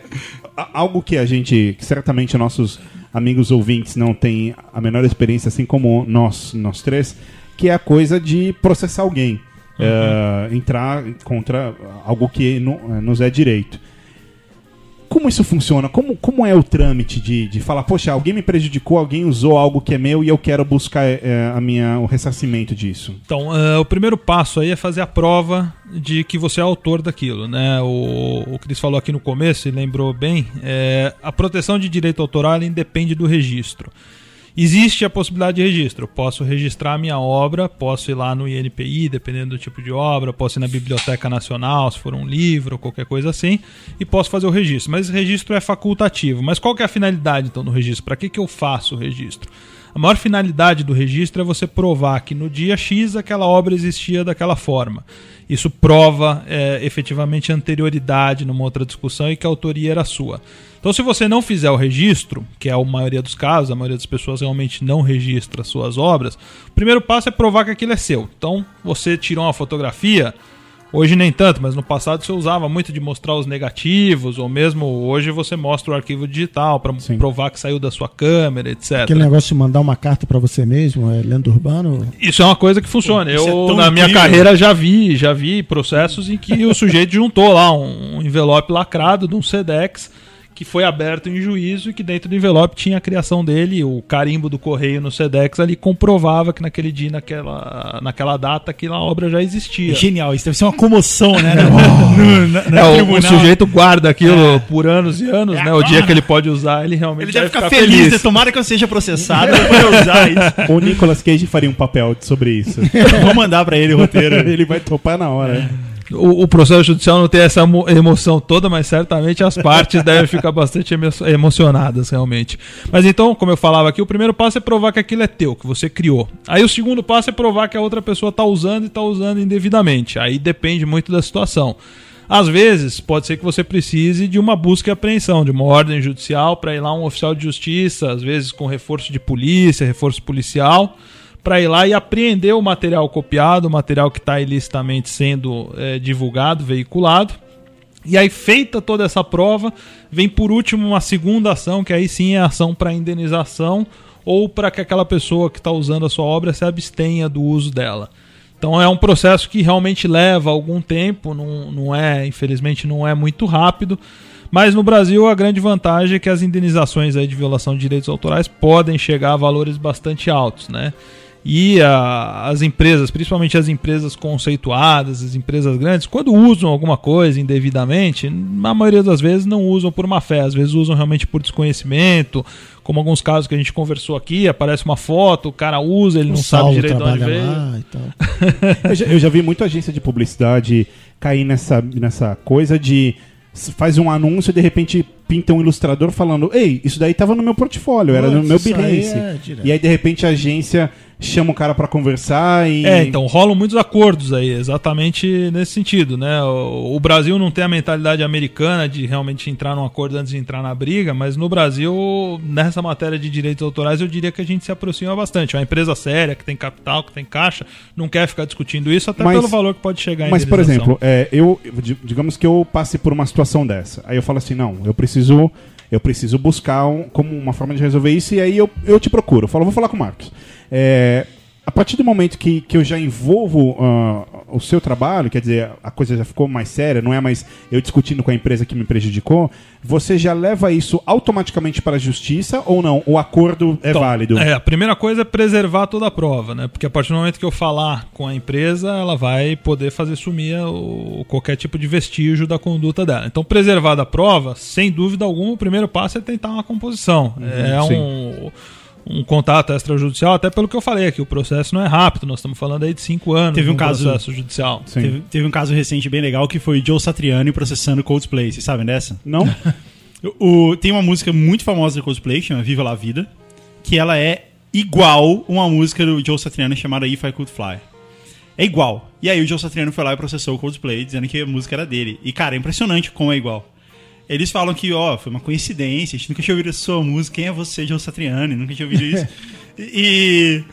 algo que a gente, que certamente nossos amigos ouvintes não têm a menor experiência, assim como nós, nós três, que é a coisa de processar alguém. é, entrar contra algo que no- nos é direito. Como isso funciona? Como, como é o trâmite de, de falar, poxa, alguém me prejudicou, alguém usou algo que é meu e eu quero buscar é, a minha, o ressarcimento disso? Então, ah, o primeiro passo aí é fazer a prova de que você é autor daquilo, né? O, o Cris falou aqui no começo e lembrou bem, é, a proteção de direito autoral independe do registro. Existe a possibilidade de registro. Posso registrar a minha obra, posso ir lá no INPI, dependendo do tipo de obra, posso ir na Biblioteca Nacional, se for um livro ou qualquer coisa assim, e posso fazer o registro. Mas esse registro é facultativo. Mas qual que é a finalidade então do registro? Para que, que eu faço o registro? A maior finalidade do registro é você provar que no dia X aquela obra existia daquela forma. Isso prova é, efetivamente anterioridade numa outra discussão e que a autoria era sua. Então, se você não fizer o registro, que é a maioria dos casos, a maioria das pessoas realmente não registra suas obras, o primeiro passo é provar que aquilo é seu. Então, você tirou uma fotografia, Hoje nem tanto, mas no passado você usava muito de mostrar os negativos, ou mesmo hoje você mostra o arquivo digital para provar que saiu da sua câmera, etc. Aquele negócio de mandar uma carta pra você mesmo, é lenda urbano. Isso é uma coisa que funciona. Pô, Eu, é na minha carreira, já vi, já vi processos em que o sujeito juntou lá um envelope lacrado de um SEDEX que foi aberto em juízo e que dentro do envelope tinha a criação dele, o carimbo do correio no SEDEX ali comprovava que naquele dia, naquela, naquela data, aquela obra já existia. É genial, isso deve ser uma comoção, né? no, na, na É, o, o sujeito guarda aquilo por anos e anos, né? O dia que ele pode usar, ele realmente Ele deve vai ficar feliz, né? tomara que eu seja processado poder usar isso. O Nicolas Cage faria um papel sobre isso. Vou mandar pra ele o roteiro. Ele vai topar na hora. O, o processo judicial não tem essa emo- emoção toda, mas certamente as partes devem ficar bastante emo- emocionadas, realmente. Mas então, como eu falava aqui, o primeiro passo é provar que aquilo é teu, que você criou. Aí o segundo passo é provar que a outra pessoa está usando e está usando indevidamente. Aí depende muito da situação. Às vezes, pode ser que você precise de uma busca e apreensão, de uma ordem judicial para ir lá um oficial de justiça, às vezes com reforço de polícia, reforço policial, para ir lá e apreender o material copiado, o material que está ilicitamente sendo eh, divulgado, veiculado, E aí, feita toda essa prova, vem por último uma segunda ação, que aí sim é ação para indenização ou para que aquela pessoa que está usando a sua obra se abstenha do uso dela. Então é um processo que realmente leva algum tempo, não, não é, infelizmente, não é muito rápido. Mas no Brasil a grande vantagem é que as indenizações aí de violação de direitos autorais podem chegar a valores bastante altos, né? E a, as empresas, principalmente as empresas conceituadas, as empresas grandes, quando usam alguma coisa indevidamente, na maioria das vezes não usam por má fé, às vezes usam realmente por desconhecimento, como alguns casos que a gente conversou aqui, aparece uma foto, o cara usa, ele O não sabe direito de onde veio. Eu já, eu já vi muita agência de publicidade cair nessa, nessa coisa de faz um anúncio e de repente pinta um ilustrador falando: Ei, isso daí tava no meu portfólio, era no Putz, meu Behance. é e aí de repente a agência chama o cara pra conversar e. É, então rolam muitos acordos aí, exatamente nesse sentido, né? O, o Brasil não tem a mentalidade americana de realmente entrar num acordo antes de entrar na briga, mas no Brasil, nessa matéria de direitos autorais, eu diria que a gente se aproxima bastante. Uma empresa séria, que tem capital, que tem caixa, não quer ficar discutindo isso, até Mas- pelo valor que pode chegar em Mas, por exemplo, é, eu, di- digamos que eu passe por uma situação dessa. Aí eu falo assim, não, eu preciso, eu preciso buscar um- como uma forma de resolver isso e aí eu, eu te procuro. Eu falo, vou falar com o Marcos. É, a partir do momento que, que eu já envolvo ah, o seu trabalho, quer dizer, a coisa já ficou mais séria, não é mais eu discutindo com a empresa que me prejudicou, você já leva isso automaticamente para a justiça ou não? O acordo é Então, válido? É, a primeira coisa é preservar toda a prova, né? Porque a partir do momento que eu falar com a empresa, ela vai poder fazer sumir o, qualquer tipo de vestígio da conduta dela. Então, preservar da prova, sem dúvida alguma, o primeiro passo é tentar uma composição. é sim. um, um contato extrajudicial, até pelo que eu falei aqui, o processo não é rápido, nós estamos falando aí de cinco anos Teve um de caso- processo judicial. Teve, teve um caso recente bem legal que foi o Joe Satriani processando Coldplay. Vocês sabem dessa? Não? O, tem uma música muito famosa do Coldplay, que chama Viva La Vida, que ela é igual uma música do Joe Satriani chamada If I Could Fly. É igual. E aí o Joe Satriani foi lá e processou o Coldplay, dizendo que a música era dele. E, cara, é impressionante como é igual. Eles falam que, ó, foi uma coincidência, a gente nunca tinha ouvido essa sua música, quem é você, Joe Satriani? Nunca tinha ouvido isso. e,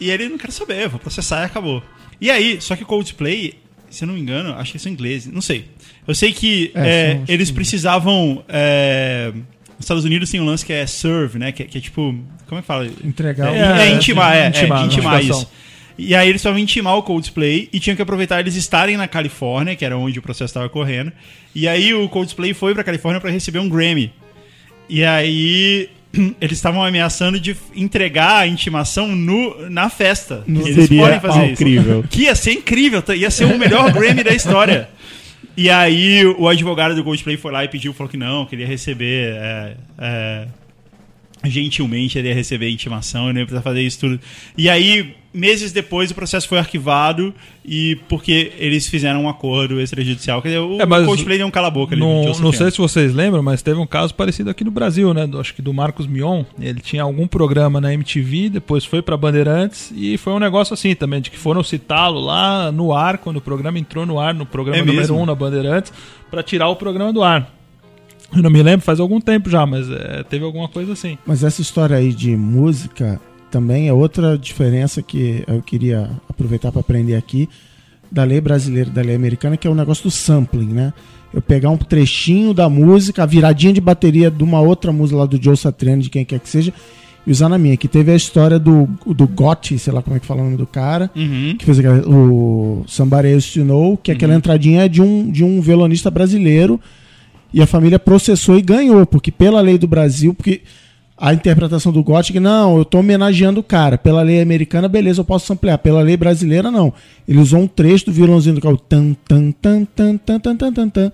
e ele não quer saber, vou processar e acabou. E aí, só que o Coldplay, se eu não me engano, acho que são ingleses, não sei. Eu sei que É, é, são- eles precisavam. é, nos Estados Unidos tem um lance que é serve, né? Que, que é tipo. Como é que fala? Entregar É, o- é, intimar, é, intimar, é, intimar notificação. isso. E aí eles precisavam intimar o Coldplay e tinham que aproveitar eles estarem na Califórnia, que era onde o processo estava correndo. E aí o Coldplay foi pra Califórnia para receber um Grammy. E aí eles estavam ameaçando de entregar a intimação no, na festa. No- eles Seria podem fazer isso. incrível. Que ia ser incrível, ia ser o melhor Grammy da história. E aí o advogado do Coldplay foi lá e pediu, falou que não, queria receber é, é, gentilmente ele ia receber a intimação, não ia precisar fazer isso tudo. E aí, meses depois, o processo foi arquivado e porque eles fizeram um acordo extrajudicial. Quer dizer, o É, mas Coldplay deu um cala-boca. Não, não sei se vocês lembram, mas teve um caso parecido aqui no Brasil, né? Do- acho que do Marcos Mion. Ele tinha algum programa na MTV, depois foi pra Bandeirantes e foi um negócio assim também, de que foram citá-lo lá no ar, quando o programa entrou no ar, no programa É número mesmo? 1 um na Bandeirantes, pra tirar o programa do ar. Eu não me lembro, faz algum tempo já, mas é, teve alguma coisa assim. Mas essa história aí de música também é outra diferença que eu queria aproveitar para aprender aqui da lei brasileira e da lei americana, que é o negócio do sampling, né? Eu pegar um trechinho da música, a viradinha de bateria de uma outra música lá do Joe Satriani, de quem quer que seja, e usar na minha. Que teve a história do, do Gotti, sei lá como é que fala o nome do cara, Uhum. que fez aquela- o Somebody I Used to Know, que aquela entradinha é de um, de um violonista brasileiro e a família processou e ganhou, porque pela lei do Brasil, porque a interpretação do Gothic, não, eu tô homenageando o cara. Pela lei americana, beleza, eu posso ampliar. Pela lei brasileira, não. Ele usou um trecho do violãozinho do carro. Tan, tan, tan, tan, tan, tan, tan, tan, tan.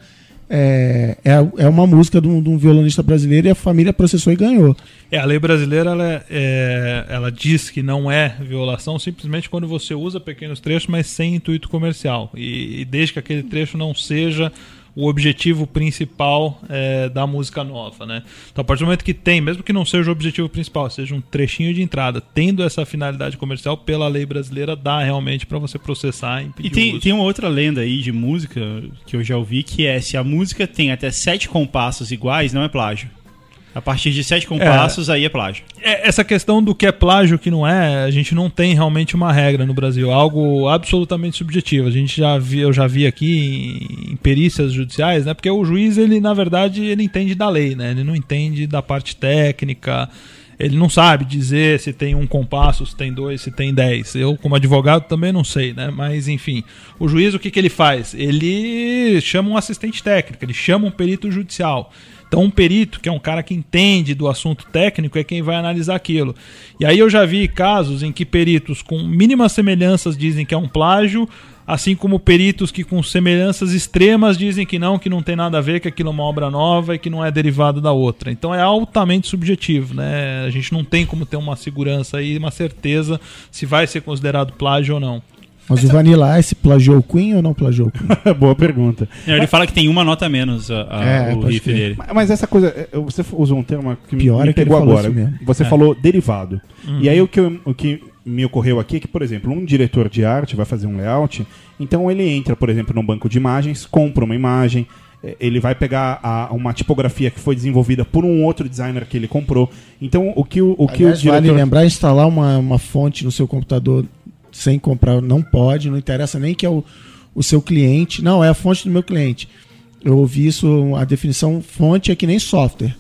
É, é, é uma música de um, de um violonista brasileiro e a família processou e ganhou. É, a lei brasileira ela, é- é- ela diz que não é violação simplesmente quando você usa pequenos trechos, mas sem intuito comercial. E, e desde que aquele trecho não seja o objetivo principal é, da música nova, né? Então, a partir do momento que tem, mesmo que não seja o objetivo principal, seja um trechinho de entrada, tendo essa finalidade comercial, pela lei brasileira dá realmente para você processar e E tem, tem uma outra lenda aí de música que eu já ouvi, que é se a música tem até sete compassos iguais, não é plágio. A partir de sete compassos, aí é plágio. É, essa questão do que é plágio e o que não é, a gente não tem realmente uma regra no Brasil, algo absolutamente subjetivo. A gente já vi, eu já vi aqui em, em perícias judiciais, né? Porque o juiz, ele na verdade, ele entende da lei, né? Ele não entende da parte técnica. Ele não sabe dizer se tem um compasso, se tem dois, se tem dez. Eu, como advogado, também não sei, né? Mas, enfim, o juiz, o que, que ele faz? Ele chama um assistente técnico, ele chama um perito judicial. Então, um perito, que é um cara que entende do assunto técnico, é quem vai analisar aquilo. E aí eu já vi casos em que peritos com mínimas semelhanças dizem que é um plágio, assim como peritos que com semelhanças extremas dizem que não, que não tem nada a ver, que aquilo é uma obra nova e que não é derivado da outra. Então é altamente subjetivo, né? A gente não tem como ter uma segurança e uma certeza se vai ser considerado plágio ou não. Mas o Vanilla Ice plagiou o Queen ou não plagiou o Queen? Boa pergunta. Não, Ele fala que tem uma nota menos a, a- É, o riff dele. Mas- Mas essa coisa, é, você usou um termo que me- Pior me é que ele pegou falou agora. Você falou derivado. E aí o que, eu- o que me ocorreu aqui é que, por exemplo, um diretor de arte vai fazer um layout, então ele entra, por exemplo, num banco de imagens, compra uma imagem, eh, ele vai pegar a- uma tipografia que foi desenvolvida por um outro designer que ele comprou. Então o que o, o, que o Aliás, vale diretor... lembrar instalar uma, uma fonte no seu computador sem comprar, não pode, não interessa nem que é o, o seu cliente. Não, é a fonte do meu cliente. Eu ouvi isso, a definição fonte é que nem software.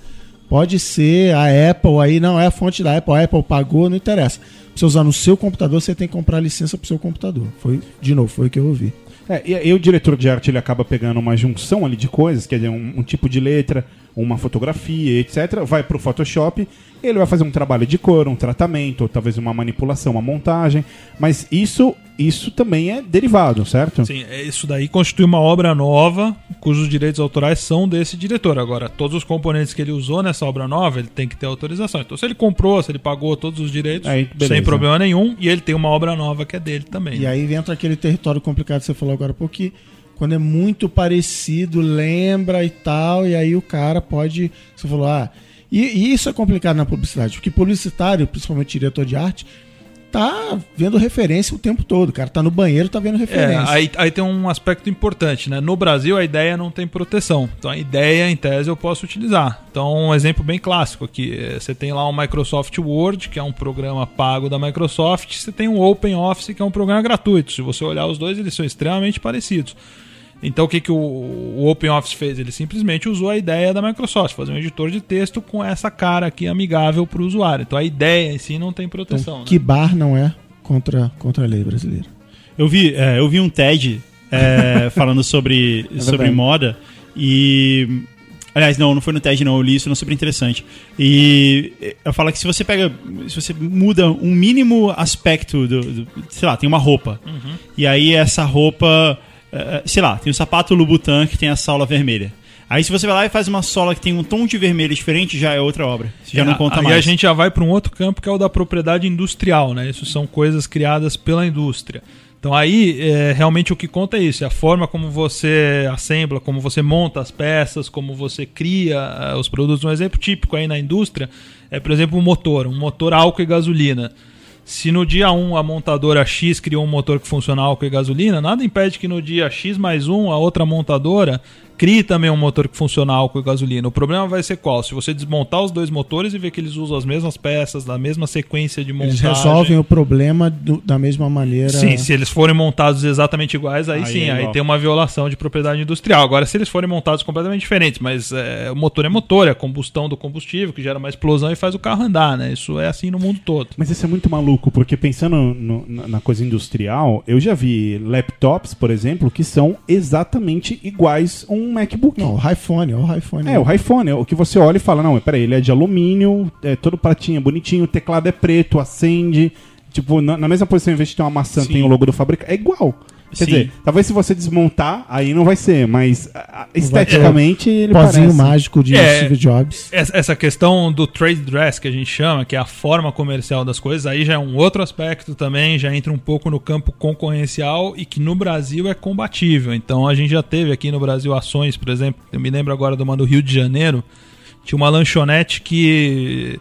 Pode ser a Apple aí, não, é a fonte da Apple, a Apple pagou, não interessa. Pra você usar no seu computador, você tem que comprar licença pro seu computador. Foi, de novo, foi o que eu ouvi. É, e aí o diretor de arte ele acaba pegando uma junção ali de coisas, quer dizer, um, um tipo de letra, uma fotografia, etc. Vai pro Photoshop, ele vai fazer um trabalho de cor, um tratamento, ou talvez uma manipulação, uma montagem. Mas isso, isso também é derivado, certo? Sim, é, isso daí constitui uma obra nova, cujos direitos autorais são desse diretor. Agora, todos os componentes que ele usou nessa obra nova, ele tem que ter autorização. Então, se ele comprou, se ele pagou todos os direitos, Aí, sem problema nenhum, e ele tem uma obra nova que é dele também. E aí entra aquele território complicado que você falou agora, porque quando é muito parecido, lembra e tal, e aí o cara pode. Você falou, ah. E, e isso é complicado na publicidade, porque publicitário, principalmente diretor de arte, tá vendo referência o tempo todo. O cara tá no banheiro, tá vendo É, referência. aí, aí tem um aspecto importante, né? No Brasil a ideia não tem proteção. Então a ideia, em tese, eu posso utilizar. Então, um exemplo bem clássico aqui. é, Você tem lá o Microsoft Word, que é um programa pago da Microsoft. Você tem o OpenOffice, que é um programa gratuito. Se você olhar os dois, eles são extremamente parecidos. Então o que, que o, o OpenOffice fez? Ele simplesmente usou a ideia da Microsoft, fazer um editor de texto com essa cara aqui amigável para o usuário. Então a ideia em si não tem proteção. Então, né? que bar não é contra, contra a lei brasileira. Eu vi, é, eu vi um TED é, falando sobre, sobre verdade. moda e. Aliás, não, não foi no TED, não. Eu li isso, não super interessante. E eu falo que se você pega. Se você muda um mínimo aspecto do. do- sei lá, tem uma roupa. E aí essa roupa. É, sei lá, tem o sapato Louboutin que tem a sola vermelha. Aí se você vai lá e faz uma sola que tem um tom de vermelho diferente, já é outra obra. Você já não É, conta aí mais. a gente já vai para um outro campo que é o da propriedade industrial, né? Isso são coisas criadas pela indústria. Então aí é, realmente o que conta é isso, é a forma como você assembla, como você monta as peças, como você cria eh, os produtos. Um exemplo típico aí na indústria é, por exemplo, um motor, um motor álcool e gasolina. Se no dia 1 a montadora X criou um motor que funciona e gasolina, nada impede que no dia X mais 1 a outra montadora crie também um motor que funciona a álcool e gasolina. O problema vai ser qual? Se você desmontar os dois motores e ver que eles usam as mesmas peças, da mesma sequência de montagem. Eles resolvem o problema do- da mesma maneira. Sim, se eles forem montados exatamente iguais, aí, Aí sim, é aí tem uma violação de propriedade industrial. Agora, se eles forem montados completamente diferentes, mas é, o motor é motor, é a combustão do combustível que gera uma explosão e faz o carro andar, né? Isso é assim no mundo todo. Mas isso é muito maluco, porque pensando no- na coisa industrial, eu já vi laptops, por exemplo, que são exatamente iguais a um MacBook. Não, o iPhone, ó, o iPhone. É, o iPhone, é o que você olha e fala, não, peraí, ele é de alumínio, é todo pratinho, bonitinho, o teclado é preto, acende. Tipo, na, na mesma posição, em vez de ter uma maçã, Sim. tem o logo do fabricante. É igual. Quer Sim. dizer, talvez se você desmontar, aí não vai ser, mas ah, esteticamente ele Pozinho parece. mágico de É. Steve Jobs. Essa essa questão do trade dress que a gente chama, que é a forma comercial das coisas, aí já é um outro aspecto também, já entra um pouco no campo concorrencial e que no Brasil é combatível. Então a gente já teve aqui no Brasil ações, por exemplo, eu me lembro agora de uma do Rio de Janeiro, tinha uma lanchonete que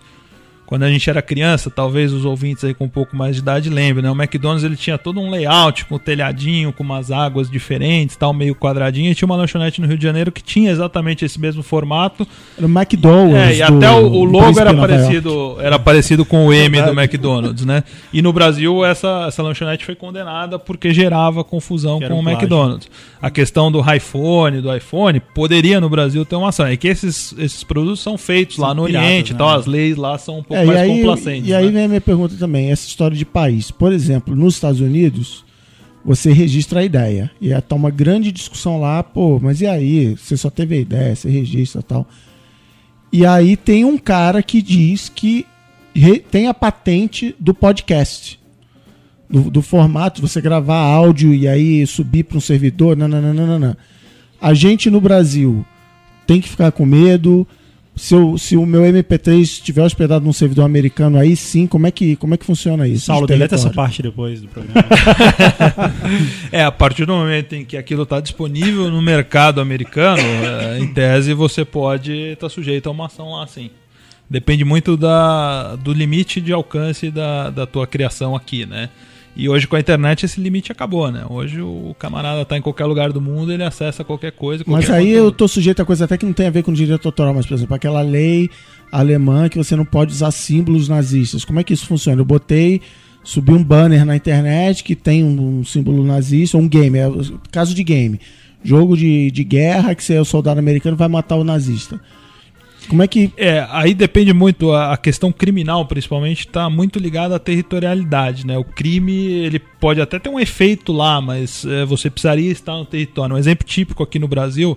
quando a gente era criança, talvez os ouvintes aí com um pouco mais de idade lembrem, né? O McDonald's ele tinha todo um layout com um telhadinho, com umas águas diferentes, tal, meio quadradinho. E tinha uma lanchonete no Rio de Janeiro que tinha exatamente esse mesmo formato. Era o McDonald's. É, e até o, o logo era parecido, era parecido com o M do McDonald's, né? E no Brasil essa, essa lanchonete foi condenada porque gerava confusão com um o plágio. McDonald's. A questão do iPhone, do iPhone, poderia no Brasil ter uma ação. É que esses, esses produtos são feitos lá no piratas, Oriente né? tal, as leis lá são um pouco É, e mais aí, complacentes. e aí né? vem a minha pergunta também, essa história de país. Por exemplo, nos Estados Unidos, você registra a ideia. E tá uma grande discussão lá, pô, mas e aí? Você só teve a ideia, você registra e tal. E aí tem um cara que diz que tem a patente do podcast. Do, do formato, você gravar áudio e aí subir para um servidor. Não, não, não, não, não, não. A gente no Brasil tem que ficar com medo. Se, eu- se o meu MP3 estiver hospedado num servidor americano, aí sim, como é que, como é que funciona isso? Saulo, de deleta essa parte depois do programa. É, a partir do momento em que aquilo está disponível no mercado americano, é, em tese você pode estar sujeito a uma ação lá, sim. Depende muito da, do limite de alcance da, da tua criação aqui, né? E hoje com a internet esse limite acabou, né? Hoje o camarada tá em qualquer lugar do mundo, ele acessa qualquer coisa. Mas qualquer aí eu conteúdo. tô sujeito a coisa até que não tem a ver com direito autoral, mas, por exemplo, aquela lei alemã que você não pode usar símbolos nazistas. Como é que isso funciona? Eu botei, subi um banner na internet que tem um, um símbolo nazista, um game, é caso de game. Jogo de, de guerra que você é o soldado americano vai matar o nazista. Como é que. É, aí depende muito, a questão criminal principalmente está muito ligada à territorialidade, né? O crime, ele pode até ter um efeito lá, mas é, você precisaria estar no território. Um exemplo típico aqui no Brasil,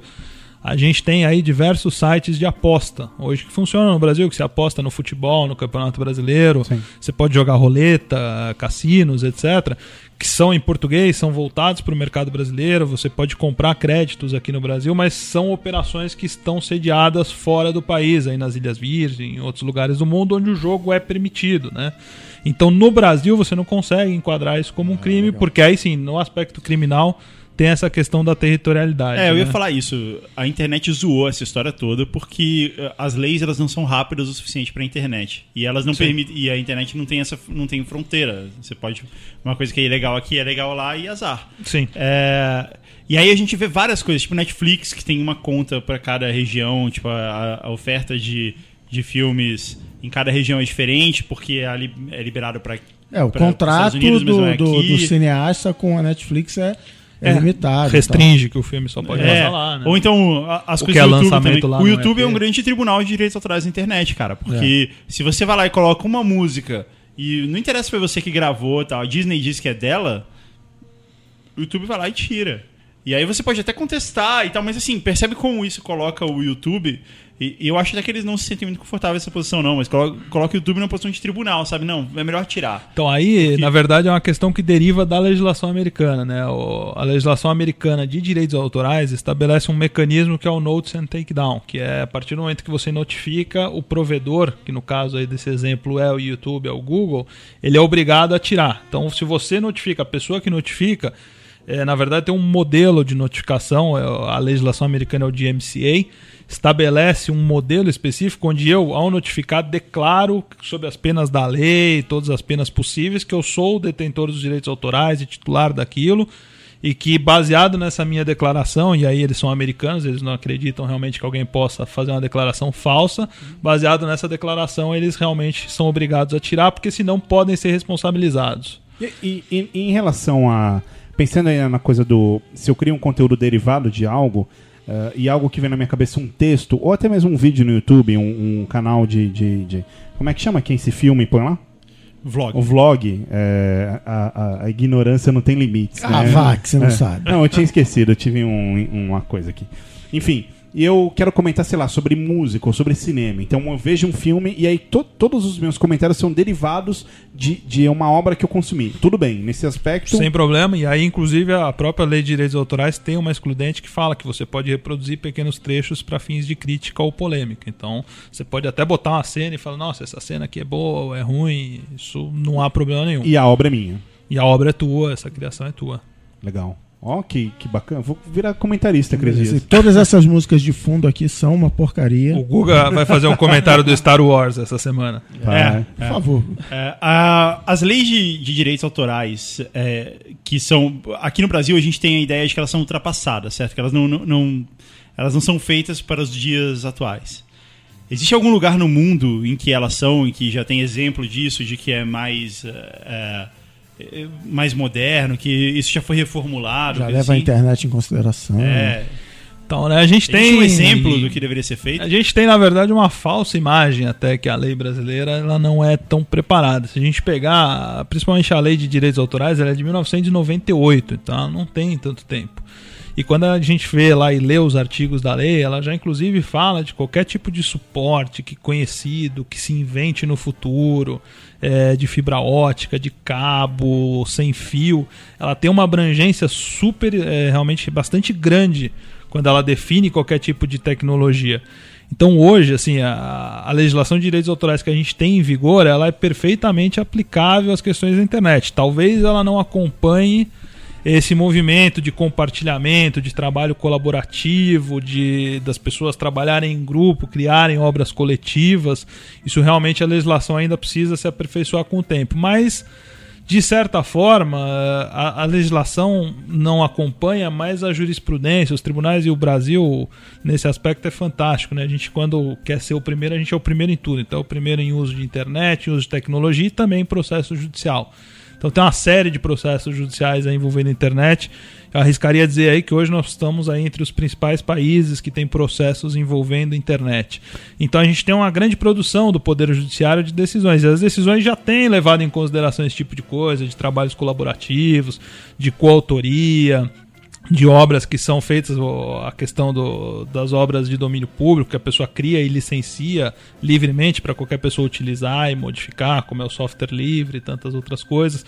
a gente tem aí diversos sites de aposta, hoje que funcionam no Brasil, que você aposta no futebol, no Campeonato Brasileiro, você pode jogar roleta, cassinos, etc., que são em português, são voltados para o mercado brasileiro, você pode comprar créditos aqui no Brasil, mas são operações que estão sediadas fora do país, aí nas Ilhas Virgens, em outros lugares do mundo onde o jogo é permitido, né? Então no Brasil você não consegue enquadrar isso como um crime, porque aí sim, no aspecto criminal tem essa questão da territorialidade. É, eu ia né? falar isso. A internet zoou essa história toda porque eh, as leis elas não são rápidas o suficiente para a internet e elas não permitem e a internet não tem essa não tem fronteira. Você pode uma coisa que é ilegal aqui é legal lá e azar. Sim. É, e aí a gente vê várias coisas, tipo Netflix, que tem uma conta para cada região, tipo a, a oferta de, de filmes em cada região é diferente, porque é, li- é liberado para É, o contrato do, do, do cineasta com a Netflix é, é, limitado. e Restringe que o filme só pode É, passar lá, né? Ou então, a- as O coisas que é do YouTube também. lá O no YouTube é um grande tribunal de direitos autorais da internet, cara. Porque se você vai lá e coloca uma música e não interessa se foi você que gravou e tal, a Disney diz que é dela, o YouTube vai lá e tira. E aí você pode até contestar e tal, mas assim, percebe como isso coloca o YouTube. E, e eu acho até que eles não se sentem muito confortáveis nessa posição, não, mas coloca, coloca o YouTube numa posição de tribunal, sabe? Não, é melhor tirar. Então aí, na verdade, é uma questão que deriva da legislação americana, né? O- a legislação americana de direitos autorais estabelece um mecanismo que é o Notice and Takedown, que é a partir do momento que você notifica o provedor, que no caso aí desse exemplo é o YouTube, é o Google, ele é obrigado a tirar. Então, se você notifica, a pessoa que notifica, é, na verdade tem um modelo de notificação, é, a legislação americana é o DMCA, estabelece um modelo específico onde eu, ao notificar, declaro sobre as penas da lei, todas as penas possíveis, que eu sou o detentor dos direitos autorais e titular daquilo, e que baseado nessa minha declaração, e aí eles são americanos, eles não acreditam realmente que alguém possa fazer uma declaração falsa, baseado nessa declaração eles realmente são obrigados a tirar, porque senão podem ser responsabilizados. E, e- e- em relação a. Pensando aí na coisa do. Se eu crio um conteúdo derivado de algo. Eh, e algo que vem na minha cabeça um texto, ou até mesmo um vídeo no YouTube, um, um canal de, de, de- Como é que chama quem se filma e põe lá? Vlog. O vlog. eh, a, a- a ignorância não tem limites. Ah, né? vá, que você não É. sabe. Não, eu tinha esquecido, eu tive um- uma coisa aqui. Enfim, e eu quero comentar, sei lá, sobre música ou sobre cinema. Então eu vejo um filme e aí to- todos os meus comentários são derivados de, de uma obra que eu consumi. Tudo bem, nesse aspecto. Sem problema, e aí, inclusive, a própria lei de direitos autorais tem uma excludente que fala que você pode reproduzir pequenos trechos para fins de crítica ou polêmica. Então, você pode até botar uma cena e falar: nossa, essa cena aqui é boa ou é ruim, isso não há problema nenhum. E a obra é minha. E a obra é tua, essa criação é tua. Legal. Ó, que, que bacana. Vou virar comentarista, Cris Dias. todas essas músicas de fundo aqui são uma porcaria. O Guga vai fazer um comentário do Star Wars essa semana. Vai. Por favor. É, a- as leis de, de direitos autorais, é, que são. Aqui no Brasil a gente tem a ideia de que elas são ultrapassadas, certo? Que elas não, não, não- elas não são feitas para os dias atuais. Existe algum lugar no mundo em que elas são, em que já tem exemplo disso, de que é mais. É, é, mais moderno, que isso já foi reformulado? Já leva a assim? internet em consideração. É. Então, né, a gente Tem tem um exemplo do que deveria ser feito? A gente tem, na verdade, uma falsa imagem até que a lei brasileira ela não é tão preparada. Se a gente pegar, principalmente a lei de direitos autorais, ela é de 1998, então ela não tem tanto tempo. E quando a gente vê lá e lê os artigos da lei, ela já inclusive fala de qualquer tipo de suporte que conhecido, que se invente no futuro, é, de fibra ótica, de cabo, sem fio. Ela tem uma abrangência super, é, realmente bastante grande quando ela define qualquer tipo de tecnologia. Então hoje, assim, a, a legislação de direitos autorais que a gente tem em vigor, ela é perfeitamente aplicável às questões da internet. Talvez ela não acompanhe esse movimento de compartilhamento, de trabalho colaborativo, de das pessoas trabalharem em grupo, criarem obras coletivas. Isso realmente a legislação ainda precisa se aperfeiçoar com o tempo, mas de certa forma, a, a legislação não acompanha, mas a jurisprudência, os tribunais e o Brasil, nesse aspecto, é fantástico. Né? A gente, quando quer ser o primeiro, a gente é o primeiro em tudo. Então, é o primeiro em uso de internet, em uso de tecnologia e também em processo judicial. Então, tem uma série de processos judiciais envolvendo a internet. Eu arriscaria dizer aí que hoje nós estamos aí entre os principais países que têm processos envolvendo a internet. Então a gente tem uma grande produção do Poder Judiciário de decisões. E as decisões já têm levado em consideração esse tipo de coisa, de trabalhos colaborativos, de coautoria, de obras que são feitas, a questão do- das obras de domínio público, que a pessoa cria e licencia livremente para qualquer pessoa utilizar e modificar, como é o software livre e tantas outras coisas.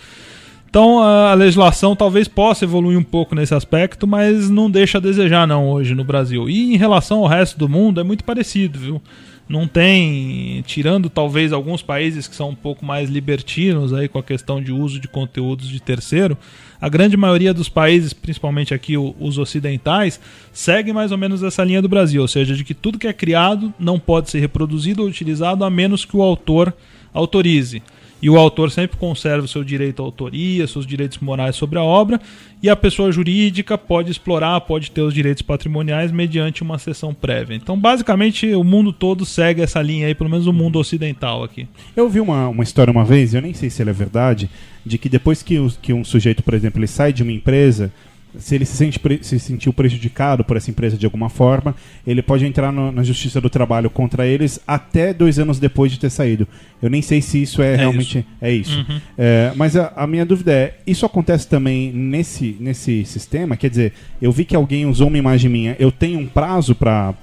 Então a legislação talvez possa evoluir um pouco nesse aspecto, mas não deixa a desejar não hoje no Brasil. E em relação ao resto do mundo é muito parecido, viu? Não tem, tirando talvez alguns países que são um pouco mais libertinos aí com a questão de uso de conteúdos de terceiro, a grande maioria dos países, principalmente aqui os ocidentais, segue mais ou menos essa linha do Brasil, ou seja, de que tudo que é criado não pode ser reproduzido ou utilizado a menos que o autor autorize. E o autor sempre conserva o seu direito à autoria, seus direitos morais sobre a obra, e a pessoa jurídica pode explorar, pode ter os direitos patrimoniais mediante uma sessão prévia. Então, basicamente, o mundo todo segue essa linha aí, pelo menos o mundo ocidental aqui. Eu vi uma, uma história uma vez, eu nem sei se ela é verdade, de que depois que, o- que um sujeito, por exemplo, ele sai de uma empresa, se ele se, sente, se sentiu prejudicado por essa empresa de alguma forma, ele pode entrar no- na Justiça do Trabalho contra eles até dois anos depois de ter saído. Eu nem sei se isso é, realmente é isso. É, mas a, a minha dúvida é, isso acontece também nesse, nesse sistema? Quer dizer, eu vi que alguém usou uma imagem minha, eu tenho um prazo para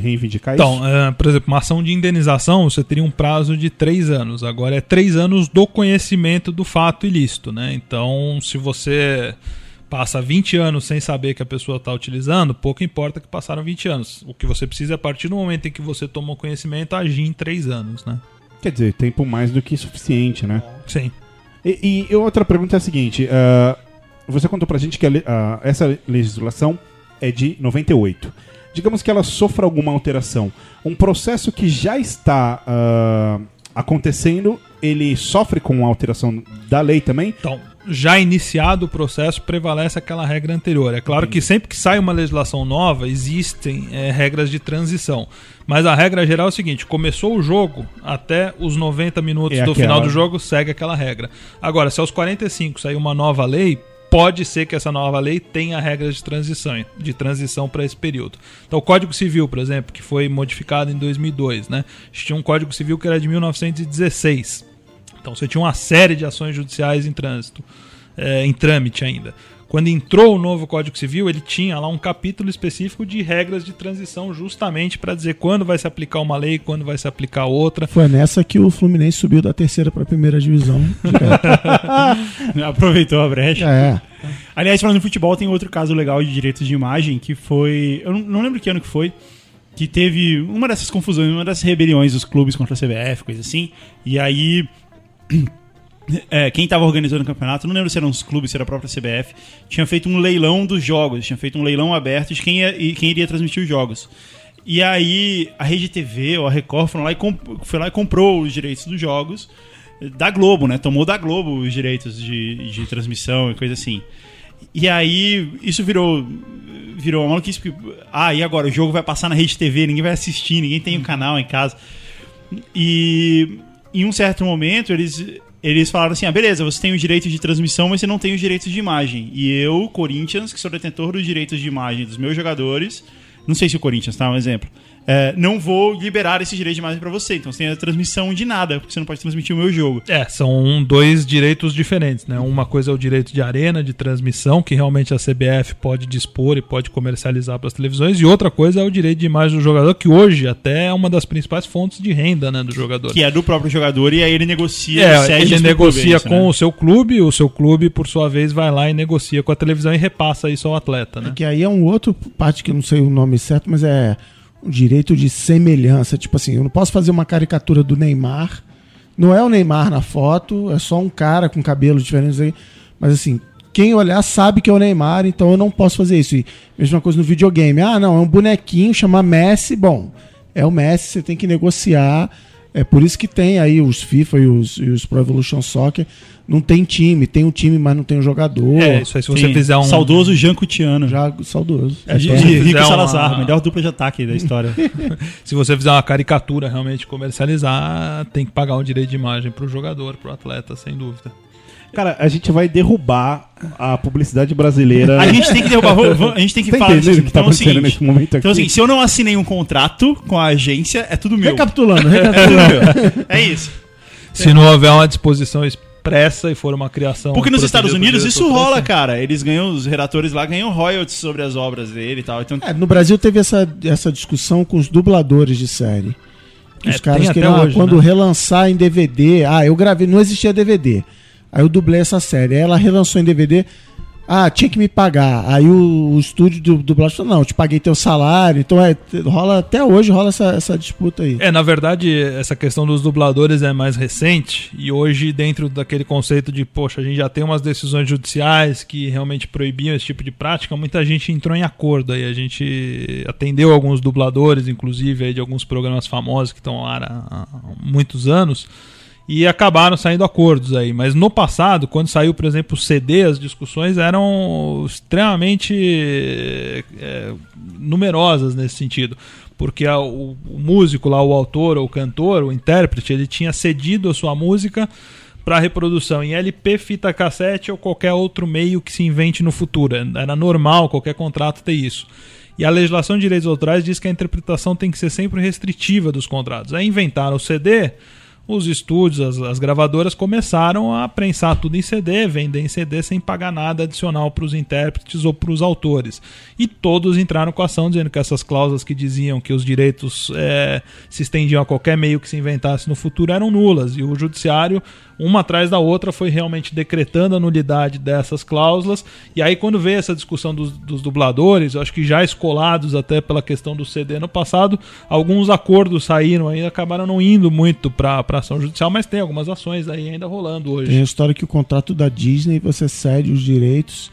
reivindicar Então, isso? é, por exemplo, uma ação de indenização, você teria um prazo de três anos. Agora é três anos do conhecimento do fato ilícito, né? Então, se você passa 20 anos sem saber que a pessoa está utilizando, pouco importa que passaram 20 anos. O que você precisa é, a partir do momento em que você tomou conhecimento, agir em três anos, né? Quer dizer, tempo mais do que suficiente, né? Sim. E, e outra pergunta é a seguinte: ah, você contou pra gente que a ah, essa legislação é de 98. Digamos que ela sofra alguma alteração. Um processo que já está ah, acontecendo, ele sofre com a alteração da lei também? Então, já iniciado o processo, prevalece aquela regra anterior. É claro que sempre que sai uma legislação nova, existem é, regras de transição. Mas a regra geral é o seguinte: começou o jogo, até os 90 minutos É do aquela. final do jogo, segue aquela regra. Agora, se aos 45 sair uma nova lei, pode ser que essa nova lei tenha regras de transição, de transição para esse período. Então, o Código Civil, por exemplo, que foi modificado em 2002, né? Tinha um Código Civil que era de 1916. Então você tinha uma série de ações judiciais em trânsito, é, em trâmite ainda. Quando entrou o novo Código Civil, ele tinha lá um capítulo específico de regras de transição, justamente para dizer quando vai se aplicar uma lei, quando vai se aplicar outra. Foi nessa que o Fluminense subiu da terceira para a primeira divisão. Aproveitou a brecha. é. Aliás, falando em futebol, tem outro caso legal de direitos de imagem que foi. Eu não, não lembro que ano que foi. Que teve uma dessas confusões, uma dessas rebeliões dos clubes contra a CBF, coisa assim. E aí. É, quem estava organizando o campeonato, não lembro se eram os clubes, se era a própria CBF, tinha feito um leilão dos jogos, tinha feito um leilão aberto de quem, ia, quem iria transmitir os jogos. E aí a Rede TV ou a Record lá e foi lá e comprou os direitos dos jogos da Globo, né? Tomou da Globo os direitos de, de transmissão e coisa assim. E aí isso virou virou uma maluquice porque ah, e agora o jogo vai passar na Rede TV, ninguém vai assistir, ninguém tem um canal em casa. E em um certo momento eles eles falaram assim: "Ah, beleza, você tem os direitos de transmissão, mas você não tem os direitos de imagem". E eu, Corinthians, que sou detentor dos direitos de imagem dos meus jogadores, não sei se o Corinthians tá um exemplo. É, não vou liberar esse direito de imagem pra você. Então você tem a transmissão de nada, porque você não pode transmitir o meu jogo. É, são dois direitos diferentes, né? Uma coisa é o direito de arena, de transmissão, que realmente a CBF pode dispor e pode comercializar para as televisões, e outra coisa é o direito de imagem do jogador, que hoje até é uma das principais fontes de renda, né, do jogador. Que é do próprio jogador, e aí ele negocia É, ele negocia clube, é isso, com né? o seu clube, o seu clube, por sua vez, vai lá e negocia com a televisão e repassa isso ao atleta, né? Que aí é um outro parte que eu não sei o nome certo, mas é o direito de semelhança. Tipo assim, eu não posso fazer uma caricatura do Neymar. Não é o Neymar na foto, é só um cara com cabelo diferente. Mas assim, quem olhar sabe que é o Neymar, então eu não posso fazer isso. E mesma coisa no videogame. Ah, não, é um bonequinho, chama Messi. Bom, é o Messi, você tem que negociar. É por isso que tem aí os FIFA e os, e os Pro Evolution Soccer. Não tem time, tem um time, mas não tem um jogador. É, isso aí se você Sim, fizer um... Saudoso Jean Cutiano. Já saudoso. É, você Rico uma- Salazar, melhor dupla de ataque da história. Se você fizer uma caricatura realmente comercializar, tem que pagar um direito de imagem pro jogador, pro atleta, sem dúvida. Cara, a gente vai derrubar a publicidade brasileira. a gente tem que derrubar. A gente tem que Tá falar entendendo disso. o que tá Então, é acontecendo seguinte, nesse momento aqui? Então, assim, se eu não assinei um contrato com a agência, é tudo meu. Recapitulando, É recapitulando. tudo meu. É isso. Se não houver uma disposição expressa e for uma criação. Porque nos Estados Unidos isso rola, cara. Eles ganham, os redatores lá ganham royalties sobre as obras dele e tal. Então, É, no Brasil teve essa, essa discussão com os dubladores de série. É, Os caras queriam, ah, hoje, quando né? relançar em DVD. Ah, eu gravei, não existia DVD. Aí eu dublei essa série. Aí ela relançou em DVD. Ah, tinha que me pagar. Aí o, o estúdio do dublagem falou: não, te paguei teu salário. Então é, rola, até hoje rola essa, essa disputa aí. É, na verdade, essa questão dos dubladores é mais recente e hoje, dentro daquele conceito de, poxa, a gente já tem umas decisões judiciais que realmente proibiam esse tipo de prática, muita gente entrou em acordo aí. A gente atendeu alguns dubladores, inclusive, aí, de alguns programas famosos que estão lá há muitos anos. E acabaram saindo acordos aí. Mas no passado, quando saiu, por exemplo, o CD, as discussões eram extremamente é, numerosas nesse sentido. Porque a- o, o músico lá, o autor ou o cantor, o intérprete, ele tinha cedido a sua música para reprodução em LP, fita cassete ou qualquer outro meio que se invente no futuro. Era normal qualquer contrato ter isso. E a legislação de direitos autorais diz que a interpretação tem que ser sempre restritiva dos contratos. Aí inventaram o CD, os estúdios, as, as gravadoras começaram a prensar tudo em CD, vender em CD sem pagar nada adicional para os intérpretes ou para os autores. E todos entraram com a ação dizendo que essas cláusulas que diziam que os direitos eh, se estendiam a qualquer meio que se inventasse no futuro eram nulas. E o judiciário, uma atrás da outra, foi realmente decretando a nulidade dessas cláusulas. E aí, quando veio essa discussão dos, dos dubladores, eu acho que já escolados até pela questão do CD no passado, alguns acordos saíram aí, acabaram não indo muito para ação judicial, mas tem algumas ações aí ainda rolando hoje. Tem a história que o contrato da Disney você cede os direitos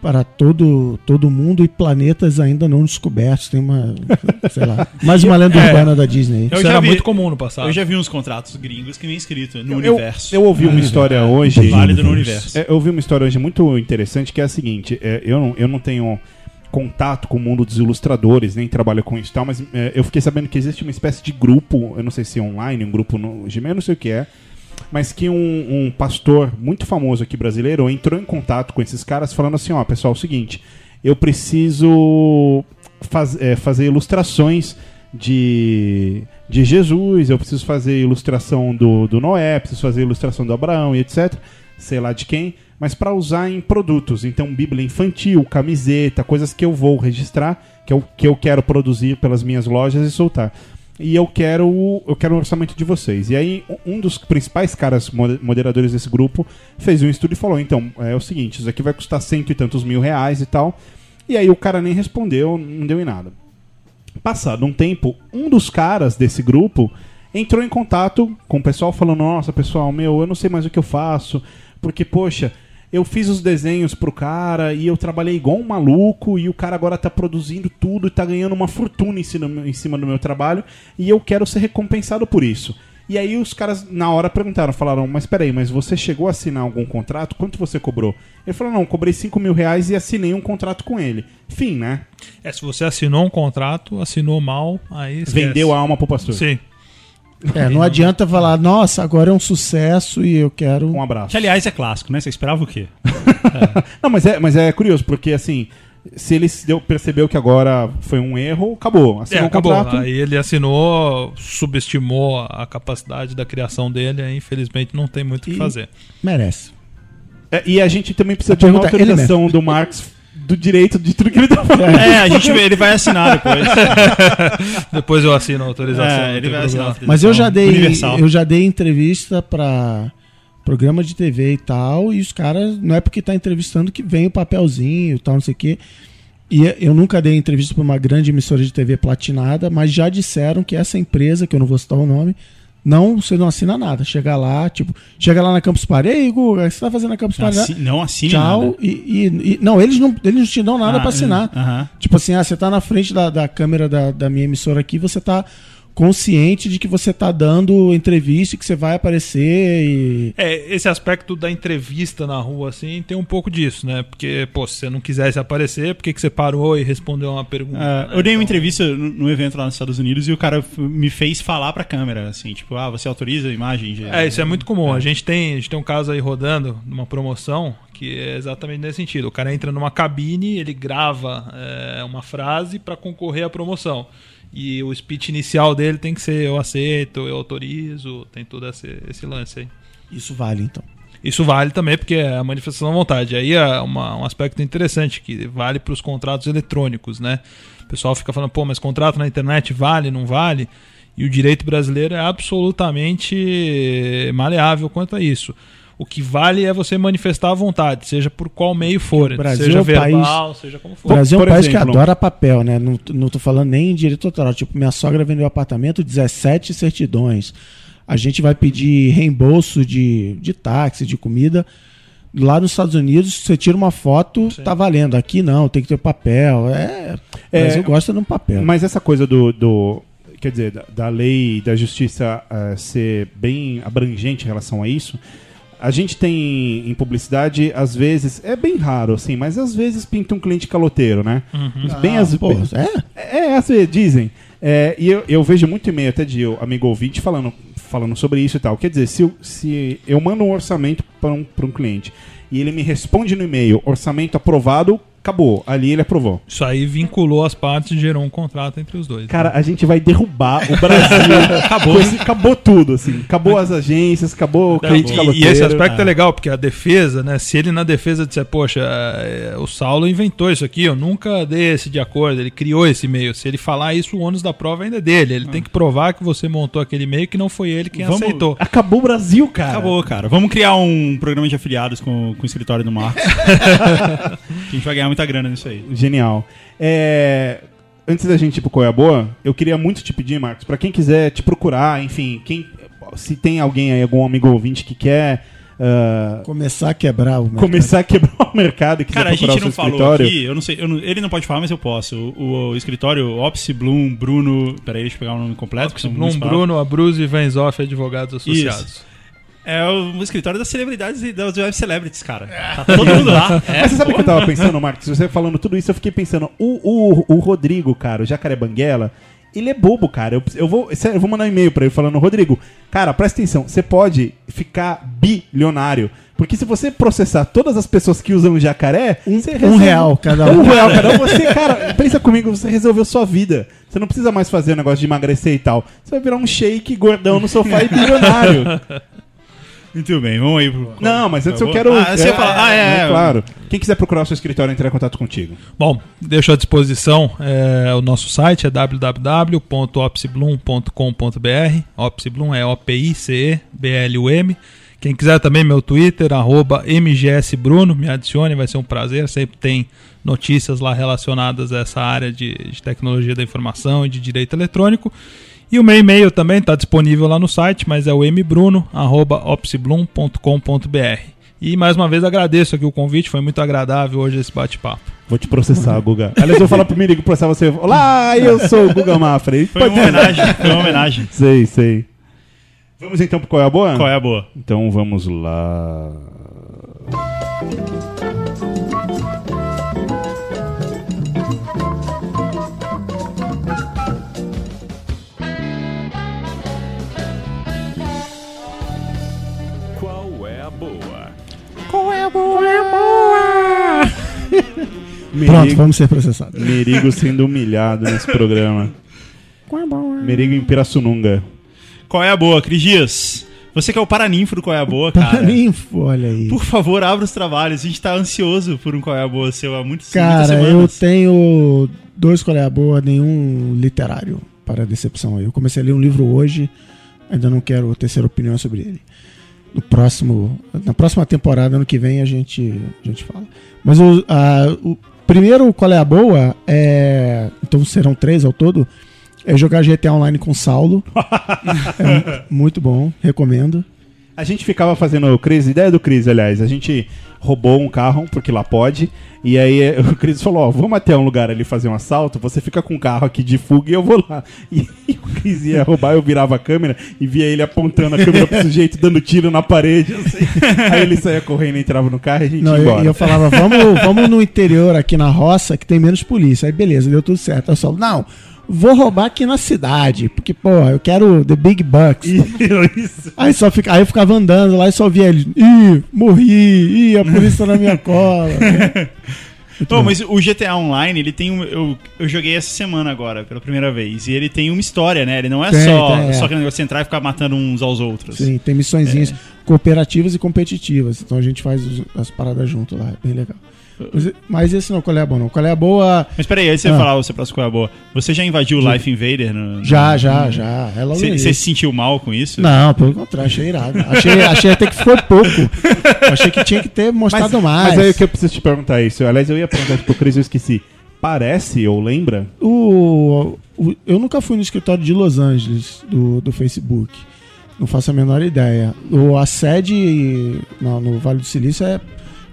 para todo, todo mundo e planetas ainda não descobertos. Tem uma, sei lá, mais uma lenda É. urbana da Disney. Eu Isso já era vi- muito comum no passado. eu já vi uns contratos gringos que vem escrito no eu, universo. eu ouvi uma história hoje. Válido no universo. É, eu ouvi uma história hoje muito interessante que é a seguinte: é, eu, não, eu não tenho contato com o mundo dos ilustradores, nem trabalho com isso e tal, mas é, eu fiquei sabendo que existe uma espécie de grupo, eu não sei se é online, um grupo no Gmail, eu não sei o que é, mas que um, um pastor muito famoso aqui brasileiro entrou em contato com esses caras falando assim, ó, pessoal, é o seguinte, eu preciso faz- é, fazer ilustrações de, de Jesus, eu preciso fazer ilustração do, do Noé, preciso fazer ilustração do Abraão e etc. Sei lá de quem, mas para usar em produtos. Então, Bíblia infantil, camiseta, coisas que eu vou registrar, que eu, que eu quero produzir pelas minhas lojas e soltar. E eu quero, o- eu quero o orçamento de vocês. E aí, um dos principais caras mo- moderadores desse grupo fez um estudo e falou: então, é o seguinte, isso aqui vai custar cento e tantos mil reais e tal. E aí o cara nem respondeu, não deu em nada. Passado um tempo, um dos caras desse grupo, entrou em contato com o pessoal falando: Nossa, pessoal, meu, eu não sei mais o que eu faço, porque, poxa, eu fiz os desenhos pro cara e eu trabalhei igual um maluco e o cara agora tá produzindo tudo e tá ganhando uma fortuna em cima, em cima do meu trabalho e eu quero ser recompensado por isso. E aí os caras na hora perguntaram, falaram, mas peraí, mas você chegou a assinar algum contrato? Quanto você cobrou? Ele falou, não, cobrei 5 mil reais e assinei um contrato com ele. Fim, né? É, se você assinou um contrato, assinou mal, aí esquece. Vendeu a alma pro pastor. Sim. É, não adianta falar, nossa, agora é um sucesso e eu quero. Um abraço. Que, aliás, é clássico, né? Você esperava o quê? Não, mas é, mas é curioso, porque assim, se ele se deu, percebeu que agora foi um erro, acabou. É, Assinou o acabou. contrato. Aí ele assinou, subestimou a capacidade da criação dele, aí infelizmente não tem muito o que fazer. Merece. É, e a gente também precisa A de uma é autorização do Marx do direito de tudo que ele tá falando. É, a gente, ele vai assinar depois. Depois eu assino a autorização. É, ele vai assinar. Mas eu já dei, Universal. eu já dei entrevista pra programa de TV e tal, e os caras, não é porque tá entrevistando que vem o papelzinho e tal, não sei o quê. E eu nunca dei entrevista pra uma grande emissora de TV platinada, mas já disseram que essa empresa, que eu não vou citar o nome, não, você não assina nada. Chega lá, tipo, chega lá na Campus Party, ei, Guga, o que você tá fazendo na Campus Party? Assi- não assine Tchau. nada. E, e- e- não, eles não, eles não te dão nada Ah, pra assinar. aham. Tipo assim, ah, você tá na frente da, da câmera da, da minha emissora aqui, você tá consciente de que você tá dando entrevista e que você vai aparecer e. É, esse aspecto da entrevista na rua, assim, tem um pouco disso, né? Porque, pô, se você não quisesse aparecer, por que, que você parou e respondeu uma pergunta? É, né? eu dei uma Então, entrevista no no evento lá nos Estados Unidos e o cara me fez falar pra câmera, assim, tipo, ah, você autoriza a imagem? de- É, isso é muito comum. A gente tem, a gente tem um caso aí rodando numa promoção que é exatamente nesse sentido. O cara entra numa cabine, ele grava é, uma frase para concorrer à promoção. E o speech inicial dele tem que ser eu aceito, eu autorizo, tem todo esse, esse lance aí. Isso vale, então. Isso vale também porque é a manifestação da vontade. Aí é uma- um aspecto interessante que vale para os contratos eletrônicos, né? O pessoal fica falando, pô, mas contrato na internet vale, não vale? E o direito brasileiro é absolutamente maleável quanto a isso. O que vale é você manifestar a vontade, seja por qual meio for, O Brasil seja é um país- verbal, seja como O for. Brasil é um por país exemplo- que adora papel, né? Não, não tô falando nem em direito autoral. Tipo, minha sogra vendeu apartamento, 17 certidões. A gente vai pedir reembolso de, de táxi, de comida. Lá nos Estados Unidos, você tira uma foto, Sim. tá valendo. Aqui não, tem que ter papel. É, o É, Brasil gosta de um papel. Mas essa coisa do. do- quer dizer, da, da lei e da justiça eh, ser bem abrangente em relação a isso. A gente tem em publicidade, às vezes, é bem raro, assim, mas às vezes pinta um cliente caloteiro, né? Bem Ah, às pô, bem- é? É, às vezes, dizem. É, e eu, eu vejo muito e-mail até de amigo ouvinte falando, falando sobre isso e tal. Quer dizer, se eu, se eu mando um orçamento para um, pra um cliente e ele me responde no e-mail, orçamento aprovado, acabou. Ali ele aprovou. Isso aí vinculou as partes e gerou um contrato entre os dois. Cara, a gente vai derrubar o Brasil. acabou, acabou tudo, assim. Acabou as agências, acabou o cliente E-. E, esse aspecto é legal, porque a defesa, né? Se ele na defesa disser, poxa, é, o Saulo inventou isso aqui, eu nunca dei esse de acordo, ele criou esse e-mail. Se ele falar isso, o ônus da prova ainda é dele. Ele tem que provar que você montou aquele e-mail que não foi ele quem Vamos- aceitou. Acabou o Brasil, cara. Acabou, cara. Vamos criar um programa de afiliados com, com o escritório do Marcos. a gente vai ganhar muita grana nisso aí. Genial. É, Antes da gente ir pro Coia Boa, eu queria muito te pedir, Marcos, pra quem quiser te procurar, enfim, quem, se tem alguém aí, algum amigo ouvinte que quer ah, Começar a quebrar o mercado. começar a quebrar o mercado Cara, a gente o não falou escritório. aqui, eu não sei, eu não- ele não pode falar, mas eu posso. O, o escritório Opsi Bloom, Bruno. Peraí, deixa eu pegar o nome completo. muitas palavras. Bruno, Abruzzi e Vanzoff, advogados associados. É o escritório das celebridades e das web celebrities, cara. Tá todo mundo lá. É, Mas você sabe o que eu tava pensando, Marcos? Você falando tudo isso, eu fiquei pensando, o, o, o Rodrigo, cara, o Jacaré Banguela, ele é bobo, cara. Eu, eu vou, eu vou mandar um e-mail pra ele falando, Rodrigo, cara, presta atenção, você pode ficar bilionário. Porque se você processar todas as pessoas que usam o jacaré, Um, você um resolve- real cada Um um. real, cara. Você, cara, pensa comigo, você resolveu sua vida. Você não precisa mais fazer o negócio de emagrecer e tal. Você vai virar um shake gordão no sofá e bilionário. Muito bem, vamos aí pro. Não, mas antes eu favor. quero. Ah, você ia falar. Ah, é. é. Claro. Quem quiser procurar o seu escritório e entrar em contato contigo. Bom, deixo à disposição é, o nosso site, é www.opsibloom.com.br. Opsibloom é O-P-I-C-E-B-L-U-M. Quem quiser também meu Twitter, arroba mgsbruno, me adicione, vai ser um prazer. Sempre tem notícias lá relacionadas a essa área de, de tecnologia da informação e de direito eletrônico. E o meu e-mail também está disponível lá no site, mas é o mbruno.opsibloom.com.br. E mais uma vez agradeço aqui o convite, foi muito agradável hoje esse bate-papo. Vou te processar, Guga. Aliás, eu vou falar pro Merigo processar você. Olá, eu sou o Guga Mafra. Foi uma homenagem, foi uma homenagem. Sei, sei. Vamos então pro Qual é a Boa? Qual é a boa? Então vamos lá. Pronto, Merigo, vamos ser processados. Merigo sendo humilhado nesse programa. Merigo em Pirassununga. Qual é a boa, Cris Dias? Você que é o paraninfo do Qual é a boa, cara. Paraninfo, olha aí. Por favor, abra os trabalhos. A gente tá ansioso por um Qual é a boa seu há muitos, Cara, eu tenho dois qual é a boa, nenhum literário para decepção. aí. Eu comecei a ler um livro hoje, ainda não quero terceira opinião sobre ele. No próximo, na próxima temporada, ano que vem, a gente, a gente fala. Mas o, a- o primeiro qual é a boa é. Então serão três ao todo. É jogar GTA Online com Saulo. é muito bom, recomendo. A gente ficava fazendo o Cris, ideia do Cris, aliás. A gente roubou um carro, porque lá pode. E aí o Cris falou: Ó, vamos até um lugar ali fazer um assalto. Você fica com o carro aqui de fuga e eu vou lá. E, e o Cris ia roubar, eu virava a câmera e via ele apontando a câmera pro sujeito, dando tiro na parede. assim. Aí ele saía correndo, entrava no carro e a gente Não, ia eu, embora. e eu falava, vamos, vamos no interior aqui na roça que tem menos polícia. Aí beleza, deu tudo certo. Eu só, não, vou roubar aqui na cidade, porque, pô, eu quero the big bucks. Isso. Aí, só fica, aí eu ficava andando lá e só via ele, ih, morri, ih, a polícia tá na minha cola. Muito Ô, bom. mas o GTA Online, ele tem um. Eu, eu joguei essa semana agora, pela primeira vez. E ele tem uma história, né? Ele não é Tem, só, tem, é. só aquele negócio de entrar e ficar matando uns aos outros. Sim, tem missõezinhas cooperativas e competitivas. Então a gente faz as paradas junto lá, é bem legal. Mas, mas esse não, qual é a boa não. Qual é a boa? Mas peraí, antes de você Ah. falar o seu próximo qual é a boa, você já invadiu o Life Invader? No, Já, já, já. É logo no Você você se sentiu mal com isso? Não, pelo contrário, achei irado. Achei, achei até que foi pouco. Achei que tinha que ter mostrado mais. Mas aí que eu preciso te perguntar isso. Aliás, eu ia perguntar pro Cris, eu esqueci. Parece ou lembra? O, o- eu nunca fui no escritório de Los Angeles do, do Facebook. Não faço a menor ideia. O, a sede no, no Vale do Silício é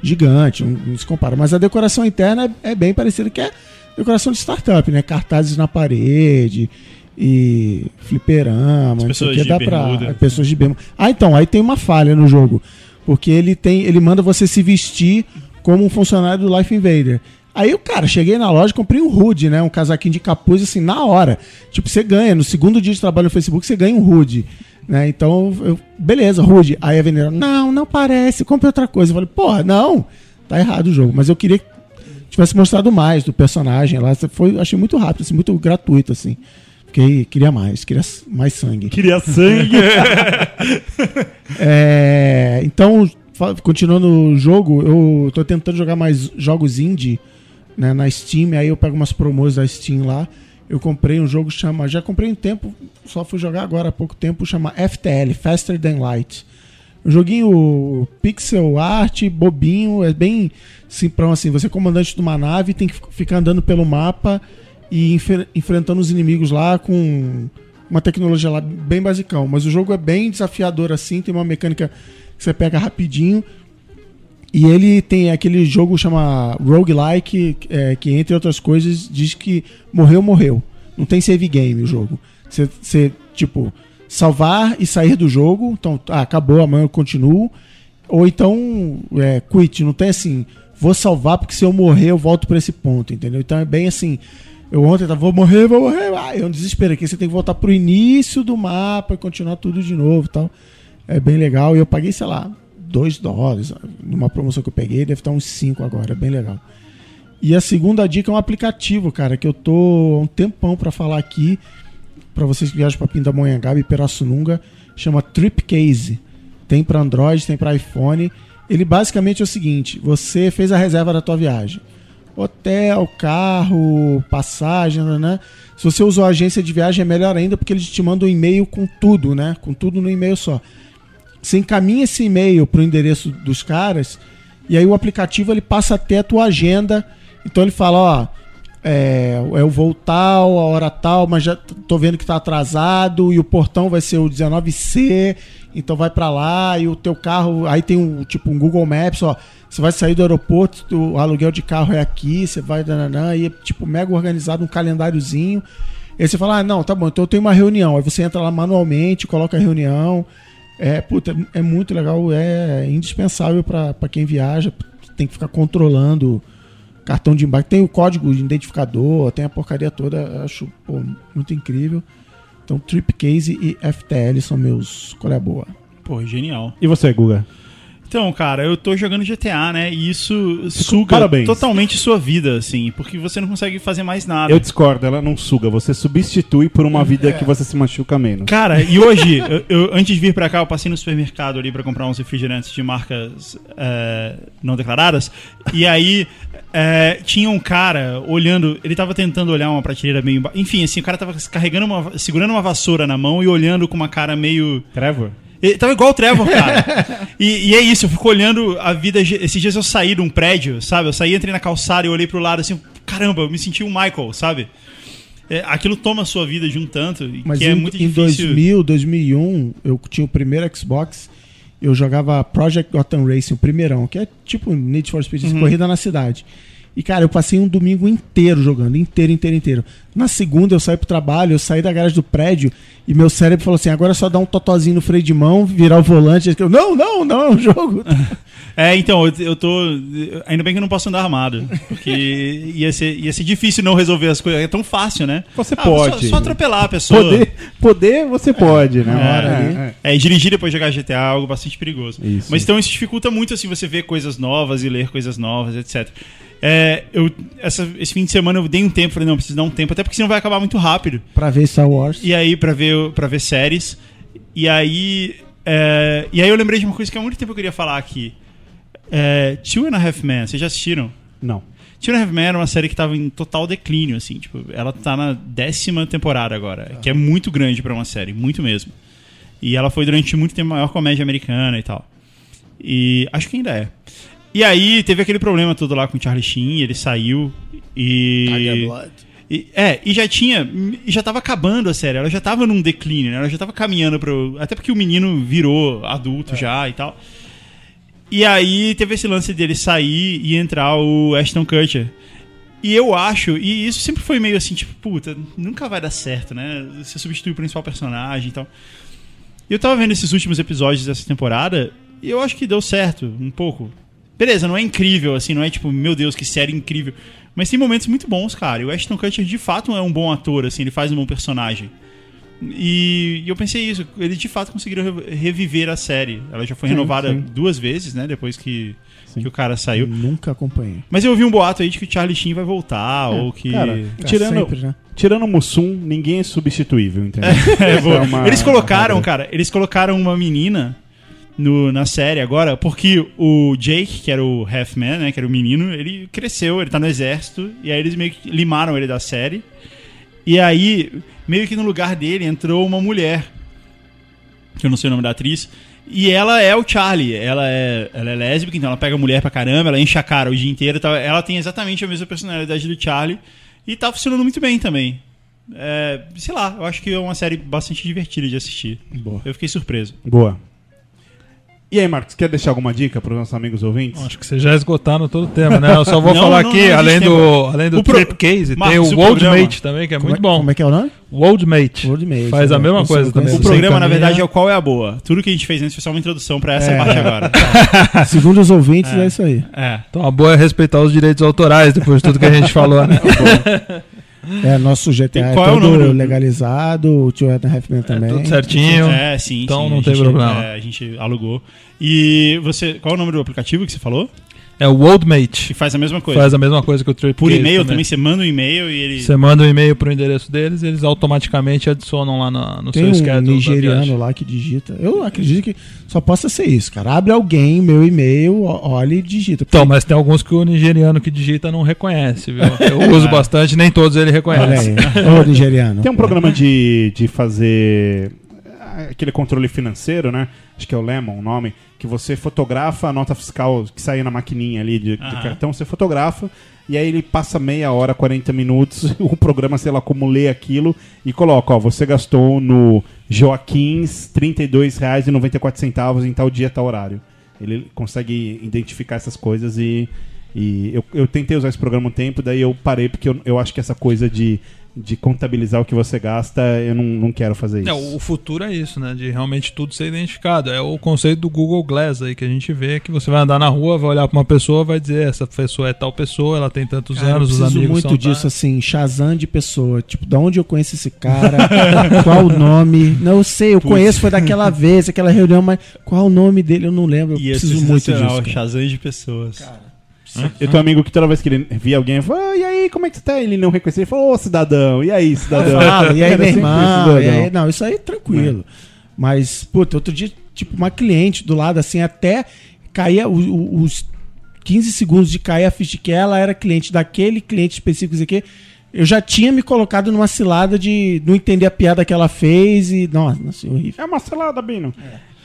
gigante, não, não se compara. Mas a decoração interna é, é bem parecida, que é decoração de startup, né? Cartazes na parede e fliperama, o pessoas que, de dá pra. bermuda. Pessoas de bermuda. Ah, então, aí tem uma falha no jogo. Porque ele tem. Ele manda você se vestir como um funcionário do Life Invader. Aí eu, cara, cheguei na loja, comprei um hoodie, né? Um casaquinho de capuz, assim, na hora. Tipo, você ganha. No segundo dia de trabalho no Facebook, você ganha um hoodie. Né? Então, eu, beleza, hoodie. Aí a vendedora, não, não parece, compre outra coisa. Eu falei, porra, não, tá errado o jogo. Mas eu queria que tivesse mostrado mais do personagem lá. Foi, achei muito rápido, assim, muito gratuito, assim. Fiquei, queria mais, queria mais sangue. Queria sangue. É, então, continuando o jogo, eu tô tentando jogar mais jogos indie né, na Steam, aí eu pego umas promos da Steam lá. Eu comprei um jogo chama. Já comprei um tempo, só fui jogar agora há pouco tempo, chama FTL, Faster Than Light. Um joguinho pixel art, bobinho, é bem simprão assim. Você é comandante de uma nave, tem que fi- ficar andando pelo mapa e enfrentando os inimigos lá com uma tecnologia lá bem basicão. Mas o jogo é bem desafiador assim, tem uma mecânica que você pega rapidinho. E ele tem aquele jogo chama Roguelike, é, que entre outras coisas diz que morreu, morreu. Não tem save game o jogo. Você, tipo, salvar e sair do jogo, então, ah, acabou, amanhã eu continuo. Ou então, é, quit, não tem assim, vou salvar porque se eu morrer eu volto pra esse ponto, entendeu? Então é bem assim, eu ontem tava, vou morrer, vou morrer, ah, é um desespero aqui, você tem que voltar pro início do mapa e continuar tudo de novo tal. É bem legal e eu paguei, sei lá, 2 dólares numa promoção que eu peguei, deve estar uns 5 agora, é bem legal. E a segunda dica é um aplicativo, cara, que eu tô há um tempão pra falar aqui, pra vocês que viajam pra Pindamonhangaba e Pirassununga, chama Tripcase. Tem pra Android, tem pra iPhone. Ele basicamente é o seguinte: você fez a reserva da tua viagem. Hotel, carro, passagem, né? Se você usou a agência de viagem é melhor ainda porque eles te mandam um e-mail com tudo, né? Com tudo no e-mail só. Você encaminha esse e-mail pro endereço dos caras e aí o aplicativo ele passa até a tua agenda. Então ele fala, ó, é, o voo tal, a hora tal, mas já tô vendo que tá atrasado e o portão vai ser o 19C, então vai pra lá e o teu carro, aí tem um tipo um Google Maps, ó, você vai sair do aeroporto, o aluguel de carro é aqui, você vai dananã, e é tipo mega organizado um calendáriozinho. E aí você fala: "Ah, não, tá bom, então eu tenho uma reunião". Aí você entra lá manualmente, coloca a reunião. É, puta, é muito legal, é indispensável pra pra quem viaja, tem que ficar controlando cartão de embarque, tem o código de identificador, tem a porcaria toda, eu acho pô, muito incrível. Então, Tripcase e FTL são meus colher boa. Pô, genial. E você, Guga? Então, cara, eu tô jogando GTA, né? E isso suga Parabéns. totalmente sua vida, assim, porque você não consegue fazer mais nada. Eu discordo, ela não suga. Você substitui por uma vida que você se machuca menos. Cara, e hoje, eu, eu- antes de vir pra cá, eu passei no supermercado ali pra comprar uns refrigerantes de marcas é, não declaradas. E aí é, tinha um cara olhando, ele tava tentando olhar uma prateleira meio. Enfim, assim, o cara tava carregando uma. segurando uma vassoura na mão e olhando com uma cara meio. Trevor? Ele tava igual o Trevor, cara. e, e é isso, eu fico olhando a vida. Esses dias eu saí de um prédio, sabe? Eu saí, entrei na calçada e olhei pro lado assim, caramba, eu me senti um Michael, sabe? É, aquilo toma a sua vida de um tanto, Mas que em, é muito em difícil. 2000, 2001, eu tinha o primeiro Xbox, eu jogava Project Gotham Racing, o primeirão, que é tipo Need for Speed, Uhum. corrida na cidade. E, cara, eu passei um domingo inteiro jogando, inteiro, inteiro, inteiro. Na segunda, eu saí pro trabalho, eu saí da garagem do prédio e meu cérebro falou assim: agora é só dar um totozinho no freio de mão, virar o volante. Eu, não, não, não, é um jogo. É, então, eu, eu tô. Ainda bem que eu não posso andar armado. Porque ia ser, ia ser difícil não resolver as coisas. É tão fácil, né? Você Ah, pode. Só, só atropelar a pessoa. Poder, poder você pode, né? É, hora ali. é. É, e dirigir depois de jogar GTA é algo bastante perigoso. Isso. Mas então isso dificulta muito assim você ver coisas novas e ler coisas novas, etc. É, eu, essa- esse fim de semana eu dei um tempo, falei, não, preciso dar um tempo, até porque senão vai acabar muito rápido. pra ver Star Wars. E aí, pra ver, pra ver séries. E aí. é, e aí eu lembrei de uma coisa que há muito tempo eu queria falar aqui. É, Two and a Half Men, vocês já assistiram? Não. Two and a Half Men era uma série que tava em total declínio, assim, tipo, ela tá na décima temporada agora, que é muito grande pra uma série, muito mesmo. E ela foi durante muito tempo a maior comédia americana e tal. E acho que ainda é. E aí teve aquele problema todo lá com o Charlie Sheen, ele saiu e... E- é, e já tinha. E já tava acabando a série. Ela já tava num declínio, né? Ela já tava caminhando pro. Até porque o menino virou adulto já e tal. E aí teve esse lance dele sair e entrar o Ashton Kutcher. E eu acho, e isso sempre foi meio assim, tipo, puta, nunca vai dar certo, né? Você substitui o principal personagem e tal. E eu tava vendo esses últimos episódios dessa temporada e eu acho que deu certo, um pouco. Beleza, não é incrível, assim, não é tipo, meu Deus, que série incrível. Mas tem momentos muito bons, cara. E o Ashton Kutcher de fato é um bom ator, assim, ele faz um bom personagem. E, e eu pensei isso, eles de fato conseguiram re- reviver a série. Ela já foi Sim, renovada sim. duas vezes, né? Depois que, que o cara Eu saiu. nunca acompanhei. Mas eu ouvi um boato aí de que o Charlie Sheen vai voltar, ou que. Cara, Pra tirando, sempre, né? tirando o Mussum, ninguém é substituível, entendeu? É, boa. É uma- eles colocaram, cara, eles colocaram uma menina no, na série agora, porque o Jake, que era o Half-Man, né, que era o menino, ele cresceu, ele tá no exército, e aí eles meio que limaram ele da série. E aí, meio que no lugar dele entrou uma mulher, que eu não sei o nome da atriz, e ela é o Charlie, ela é, ela é lésbica, então ela pega mulher pra caramba, ela enche a cara o dia inteiro, tal. ela tem exatamente a mesma personalidade do Charlie, e tá funcionando muito bem também. É, sei lá, eu acho que é uma série bastante divertida de assistir. Boa. Eu fiquei surpreso. Boa. E aí, Marcos, quer deixar alguma dica para os nossos amigos ouvintes? Acho que vocês já esgotaram todo o tema, né? Eu só vou Não, falar não, aqui, não além, do, tempo. além do O pro- Case, tem Marcos, o o World programa- Mate também, que é Como muito é, bom. Como é que é o nome? World Mate. World Mate, Faz é. a mesma coisa também. O programa, na verdade, é o Qual é a Boa. Tudo que a gente fez antes foi só uma introdução pra essa É. parte agora. Segundo os ouvintes, é, isso aí. É. Então a boa é respeitar os direitos autorais depois de tudo que a gente falou, né? É, nosso GTA Tem- é qual é o todo nome do- legalizado, o Tio Ethan Halfman também. tudo certinho. É, sim. Então sim, não a tem gente- problema. é, a gente alugou. E você. Qual é o nome do aplicativo que você falou? É o World Mate. Que faz a mesma coisa. Faz a mesma coisa que o Trip Por e-mail também. você manda um e-mail e ele. Você manda um e-mail pro endereço deles e eles automaticamente adicionam lá no, no Tem seu um schedule. nigeriano lá que digita. Eu acredito que só possa ser isso, cara. Abre alguém meu e-mail, olha e digita. Então, mas tem alguns que o nigeriano que digita não reconhece, viu? Eu uso bastante, nem todos ele Olha reconhece. aí. Ô, nigeriano. Tem um programa de, de fazer aquele controle financeiro, né? Acho que é o Lemon o nome, que você fotografa a nota fiscal que sai na maquininha ali de, do Aham. cartão, você fotografa e aí ele passa meia hora, 40 minutos, o programa, sei lá, como lê aquilo e coloca, ó, você gastou no Joaquins R$ 32,94 em tal dia, tal horário. Ele consegue identificar essas coisas e, e eu, eu tentei usar esse programa um tempo, daí eu parei porque eu, eu acho que essa coisa de, de contabilizar o que você gasta, eu não, não quero fazer isso. É, o futuro é isso, né? De realmente tudo ser identificado. É o conceito do Google Glass aí que a gente vê que você vai andar na rua, vai olhar pra uma pessoa, vai dizer essa pessoa é tal pessoa, ela tem tantos Cara, anos, os preciso amigos muito são disso, tais. assim, Shazam de pessoa. Tipo, da onde eu conheço esse cara? qual o nome? Não, sei, eu conheço, foi daquela vez, aquela reunião, mas qual o nome dele? Eu não lembro. Eu Ia ser preciso muito disso. cara. Shazam de pessoas. Eu tenho um amigo que toda vez que ele via alguém, ele falou, "Ah, e aí, como é que você tá? Ele não reconhecia, ele falou, ô cidadão, e aí, cidadão? E aí, Era meu irmão? E aí, não, isso aí tranquilo. Mas, puta, outro dia, tipo, uma cliente do lado, assim, até caía o- o- os 15 segundos de cair a ficha de que ela era cliente daquele cliente específico, isso aqui. Eu já tinha me colocado numa cilada de não entender a piada que ela fez e. Nossa, nossa horrível. É uma selada, Bino.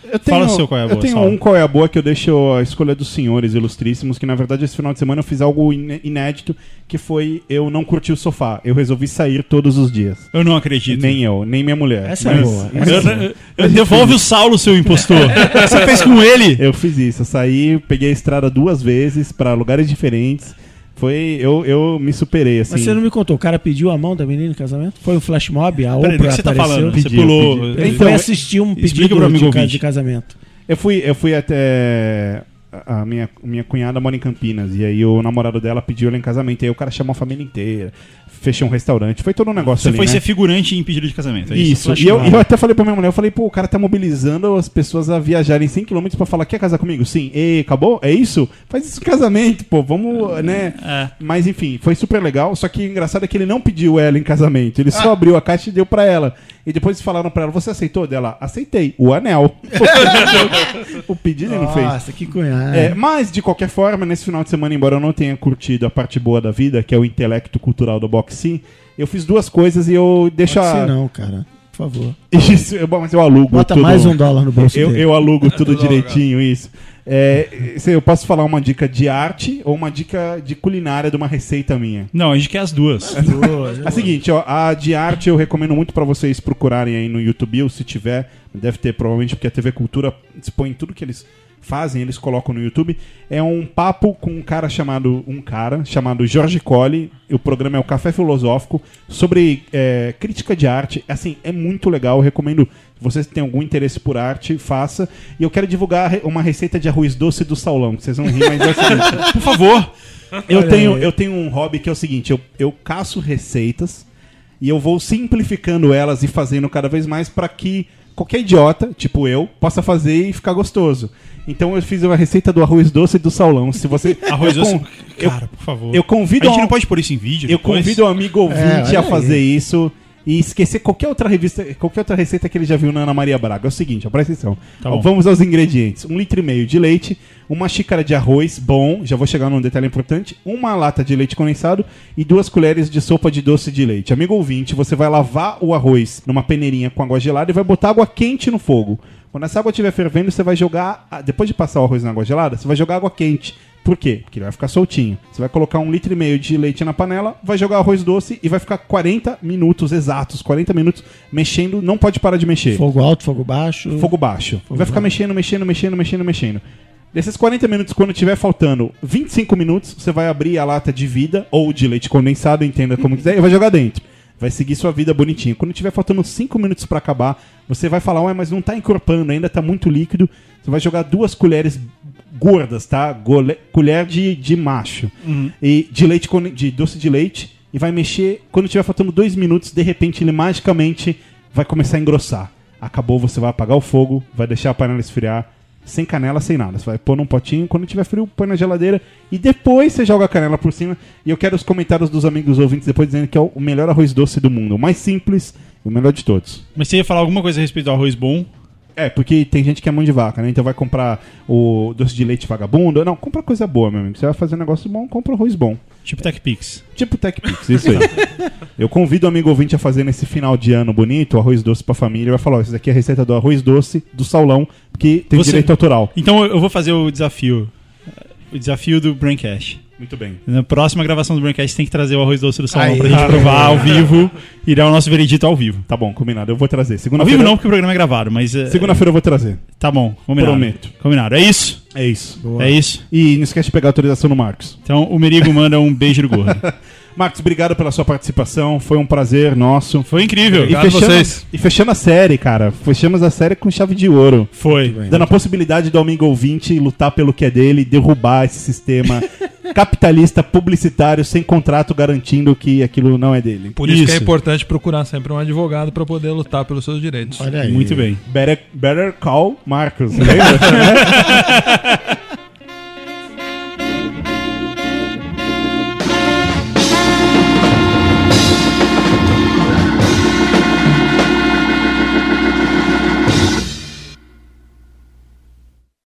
Eu Fala o seu qual é a Eu boa, tenho Saulo. um qual é a boa que eu deixo a escolha dos senhores ilustríssimos, que na verdade esse final de semana eu fiz algo iné- inédito, que foi eu não curti o sofá. Eu resolvi sair todos os dias. Eu não acredito. Nem eu, nem minha mulher. Essa é Mas- boa. mas Eu, eu- eu- devolve o Saulo, seu impostor. Você fez com ele? Eu fiz isso, eu saí, peguei a estrada duas vezes pra lugares diferentes. Foi. Eu, eu me superei, assim. Mas você não me contou, o cara pediu a mão da menina no casamento? Foi um flash mob? A Peraí, Oprah que você tá apareceu? falando? Você Pediu, pulou. pediu. Ele Então, foi assistir um explica pedido pro amigo de, ca- ouvinte. de casamento. Eu fui, eu fui até. A minha, minha cunhada mora em Campinas. E aí o namorado dela pediu ela em casamento. E aí o cara chamou a família inteira. Fechou um restaurante. Foi todo um negócio Você ali. foi né? ser figurante em pedido de casamento. É isso. Isso, e eu, eu até falei pra minha mulher, eu falei, pô, o cara tá mobilizando as pessoas a viajarem 100km pra falar, quer casar comigo? Sim. E acabou? É isso? Faz isso em casamento, pô, vamos, né? É. Mas enfim, foi super legal, só que o engraçado é que ele não pediu ela em casamento, ele só abriu a caixa e deu pra ela. E depois falaram pra ela, você aceitou dela? Aceitei, o anel. o pedido ele não fez. Nossa, que cunhado. É, mas, de qualquer forma, nesse final de semana, embora eu não tenha curtido a parte boa da vida, que é o intelecto cultural do boxing, eu fiz duas coisas e eu deixo Pode a... não, cara. Por favor. Isso, eu- bom, mas eu alugo Bota tudo. mais um dólar no bolso Eu, dele. eu alugo tudo direitinho, isso. É, se eu posso falar uma dica de arte ou uma dica de culinária de uma receita minha. Não, a gente quer as duas. É a seguinte, ó, a de arte eu recomendo muito pra vocês procurarem aí no YouTube, ou se tiver, deve ter provavelmente, porque a TV Cultura expõe tudo que eles fazem, eles colocam no YouTube. É um papo com um cara chamado um cara chamado Jorge Colli. O programa é o Café Filosófico sobre é, crítica de arte. Assim, é muito legal. Eu recomendo. Se vocês têm algum interesse por arte, faça. E eu quero divulgar uma receita de arroz doce do Saulão. que Vocês vão rir, mas é o seguinte. Por favor. Eu Olha tenho, aí. eu tenho um hobby que é o seguinte: eu, eu caço receitas e eu vou simplificando elas e fazendo cada vez mais para que qualquer idiota, tipo eu, possa fazer e ficar gostoso. Então eu fiz uma receita do arroz doce do Saulão. Se você Arroz doce. eu, Cara, por favor. eu convido a gente um- não pode pôr isso em vídeo. eu depois? convido o amigo É, ouvinte olha a fazer aí. isso e esquecer qualquer outra revista, qualquer outra receita que ele já viu na Ana Maria Braga. É o seguinte, ó, presta atenção. Tá vamos aos ingredientes: um litro e meio de leite, uma xícara de arroz bom, já vou chegar num detalhe importante, uma lata de leite condensado e duas colheres de sopa de doce de leite. Amigo ouvinte, você vai lavar o arroz numa peneirinha com água gelada e vai botar água quente no fogo. Quando essa água estiver fervendo, você vai jogar. Depois de passar o arroz na água gelada, você vai jogar água quente. Por quê? Porque ele vai ficar soltinho. Você vai colocar um litro e meio de leite na panela, vai jogar arroz doce e vai ficar 40 minutos exatos, 40 minutos mexendo, não pode parar de mexer. Fogo alto, fogo baixo. Fogo baixo. vai ficar mexendo, mexendo, mexendo, mexendo, mexendo. Desses 40 minutos, quando tiver faltando 25 minutos, você vai abrir a lata de vida ou de leite condensado, entenda como quiser, e vai jogar dentro. Vai seguir sua vida bonitinho. Quando tiver faltando 5 minutos pra acabar, você vai falar, ué, mas não tá encorpando, ainda tá muito líquido. Você vai jogar duas colheres gordas, tá? Gole- colher de, de macho. E de leite con- de doce de leite. E vai mexer. Quando tiver faltando 2 minutos, de repente ele magicamente vai começar a engrossar. Acabou, você vai apagar o fogo, vai deixar a panela esfriar, sem canela, sem nada. Você vai pôr num potinho, quando tiver frio, põe na geladeira e depois você joga a canela por cima. E eu quero os comentários dos amigos ouvintes depois dizendo que é o melhor arroz doce do mundo, o mais simples e o melhor de todos. Mas você ia falar alguma coisa a respeito do arroz bom? É, porque tem gente que é mão de vaca, né? Então vai comprar o doce de leite vagabundo. Não, compra coisa boa, meu amigo. Você vai fazer um negócio bom, compra arroz bom. Tipo TechPix. Tipo TechPix, isso aí. Eu convido o amigo ouvinte a fazer nesse final de ano bonito, arroz doce pra família. Vai falar, ó, isso daqui é a receita do arroz doce do Saulão, que tem Você- direito autoral. Então eu vou fazer o desafio. O desafio do Braincast. Muito bem. Na próxima gravação do Braincast tem que trazer o arroz doce do salão Aí. pra gente provar ao vivo e dar o nosso veredito ao vivo. Tá bom, combinado. Eu vou trazer. Ao Segunda-feira. vivo não, porque o programa é gravado, mas. é, Segunda-feira eu vou trazer. Tá bom, combinado. Prometo. Combinado. É isso? É isso. É isso. E não esquece de pegar a autorização no Marcos. Então o Merigo manda um beijo do gordo. Marcos, obrigado pela sua participação. Foi um prazer nosso. Foi incrível. Obrigado a fechando, vocês. e fechando a série, cara. Fechamos a série com chave de ouro. Foi. Dando a possibilidade do amigo ouvinte lutar pelo que é dele, derrubar esse sistema capitalista publicitário sem contrato garantindo que aquilo não é dele. Por isso, que é Isso. importante procurar sempre um advogado para poder lutar pelos seus direitos. Olha aí. Muito bem. Better, better call Marcos, lembra?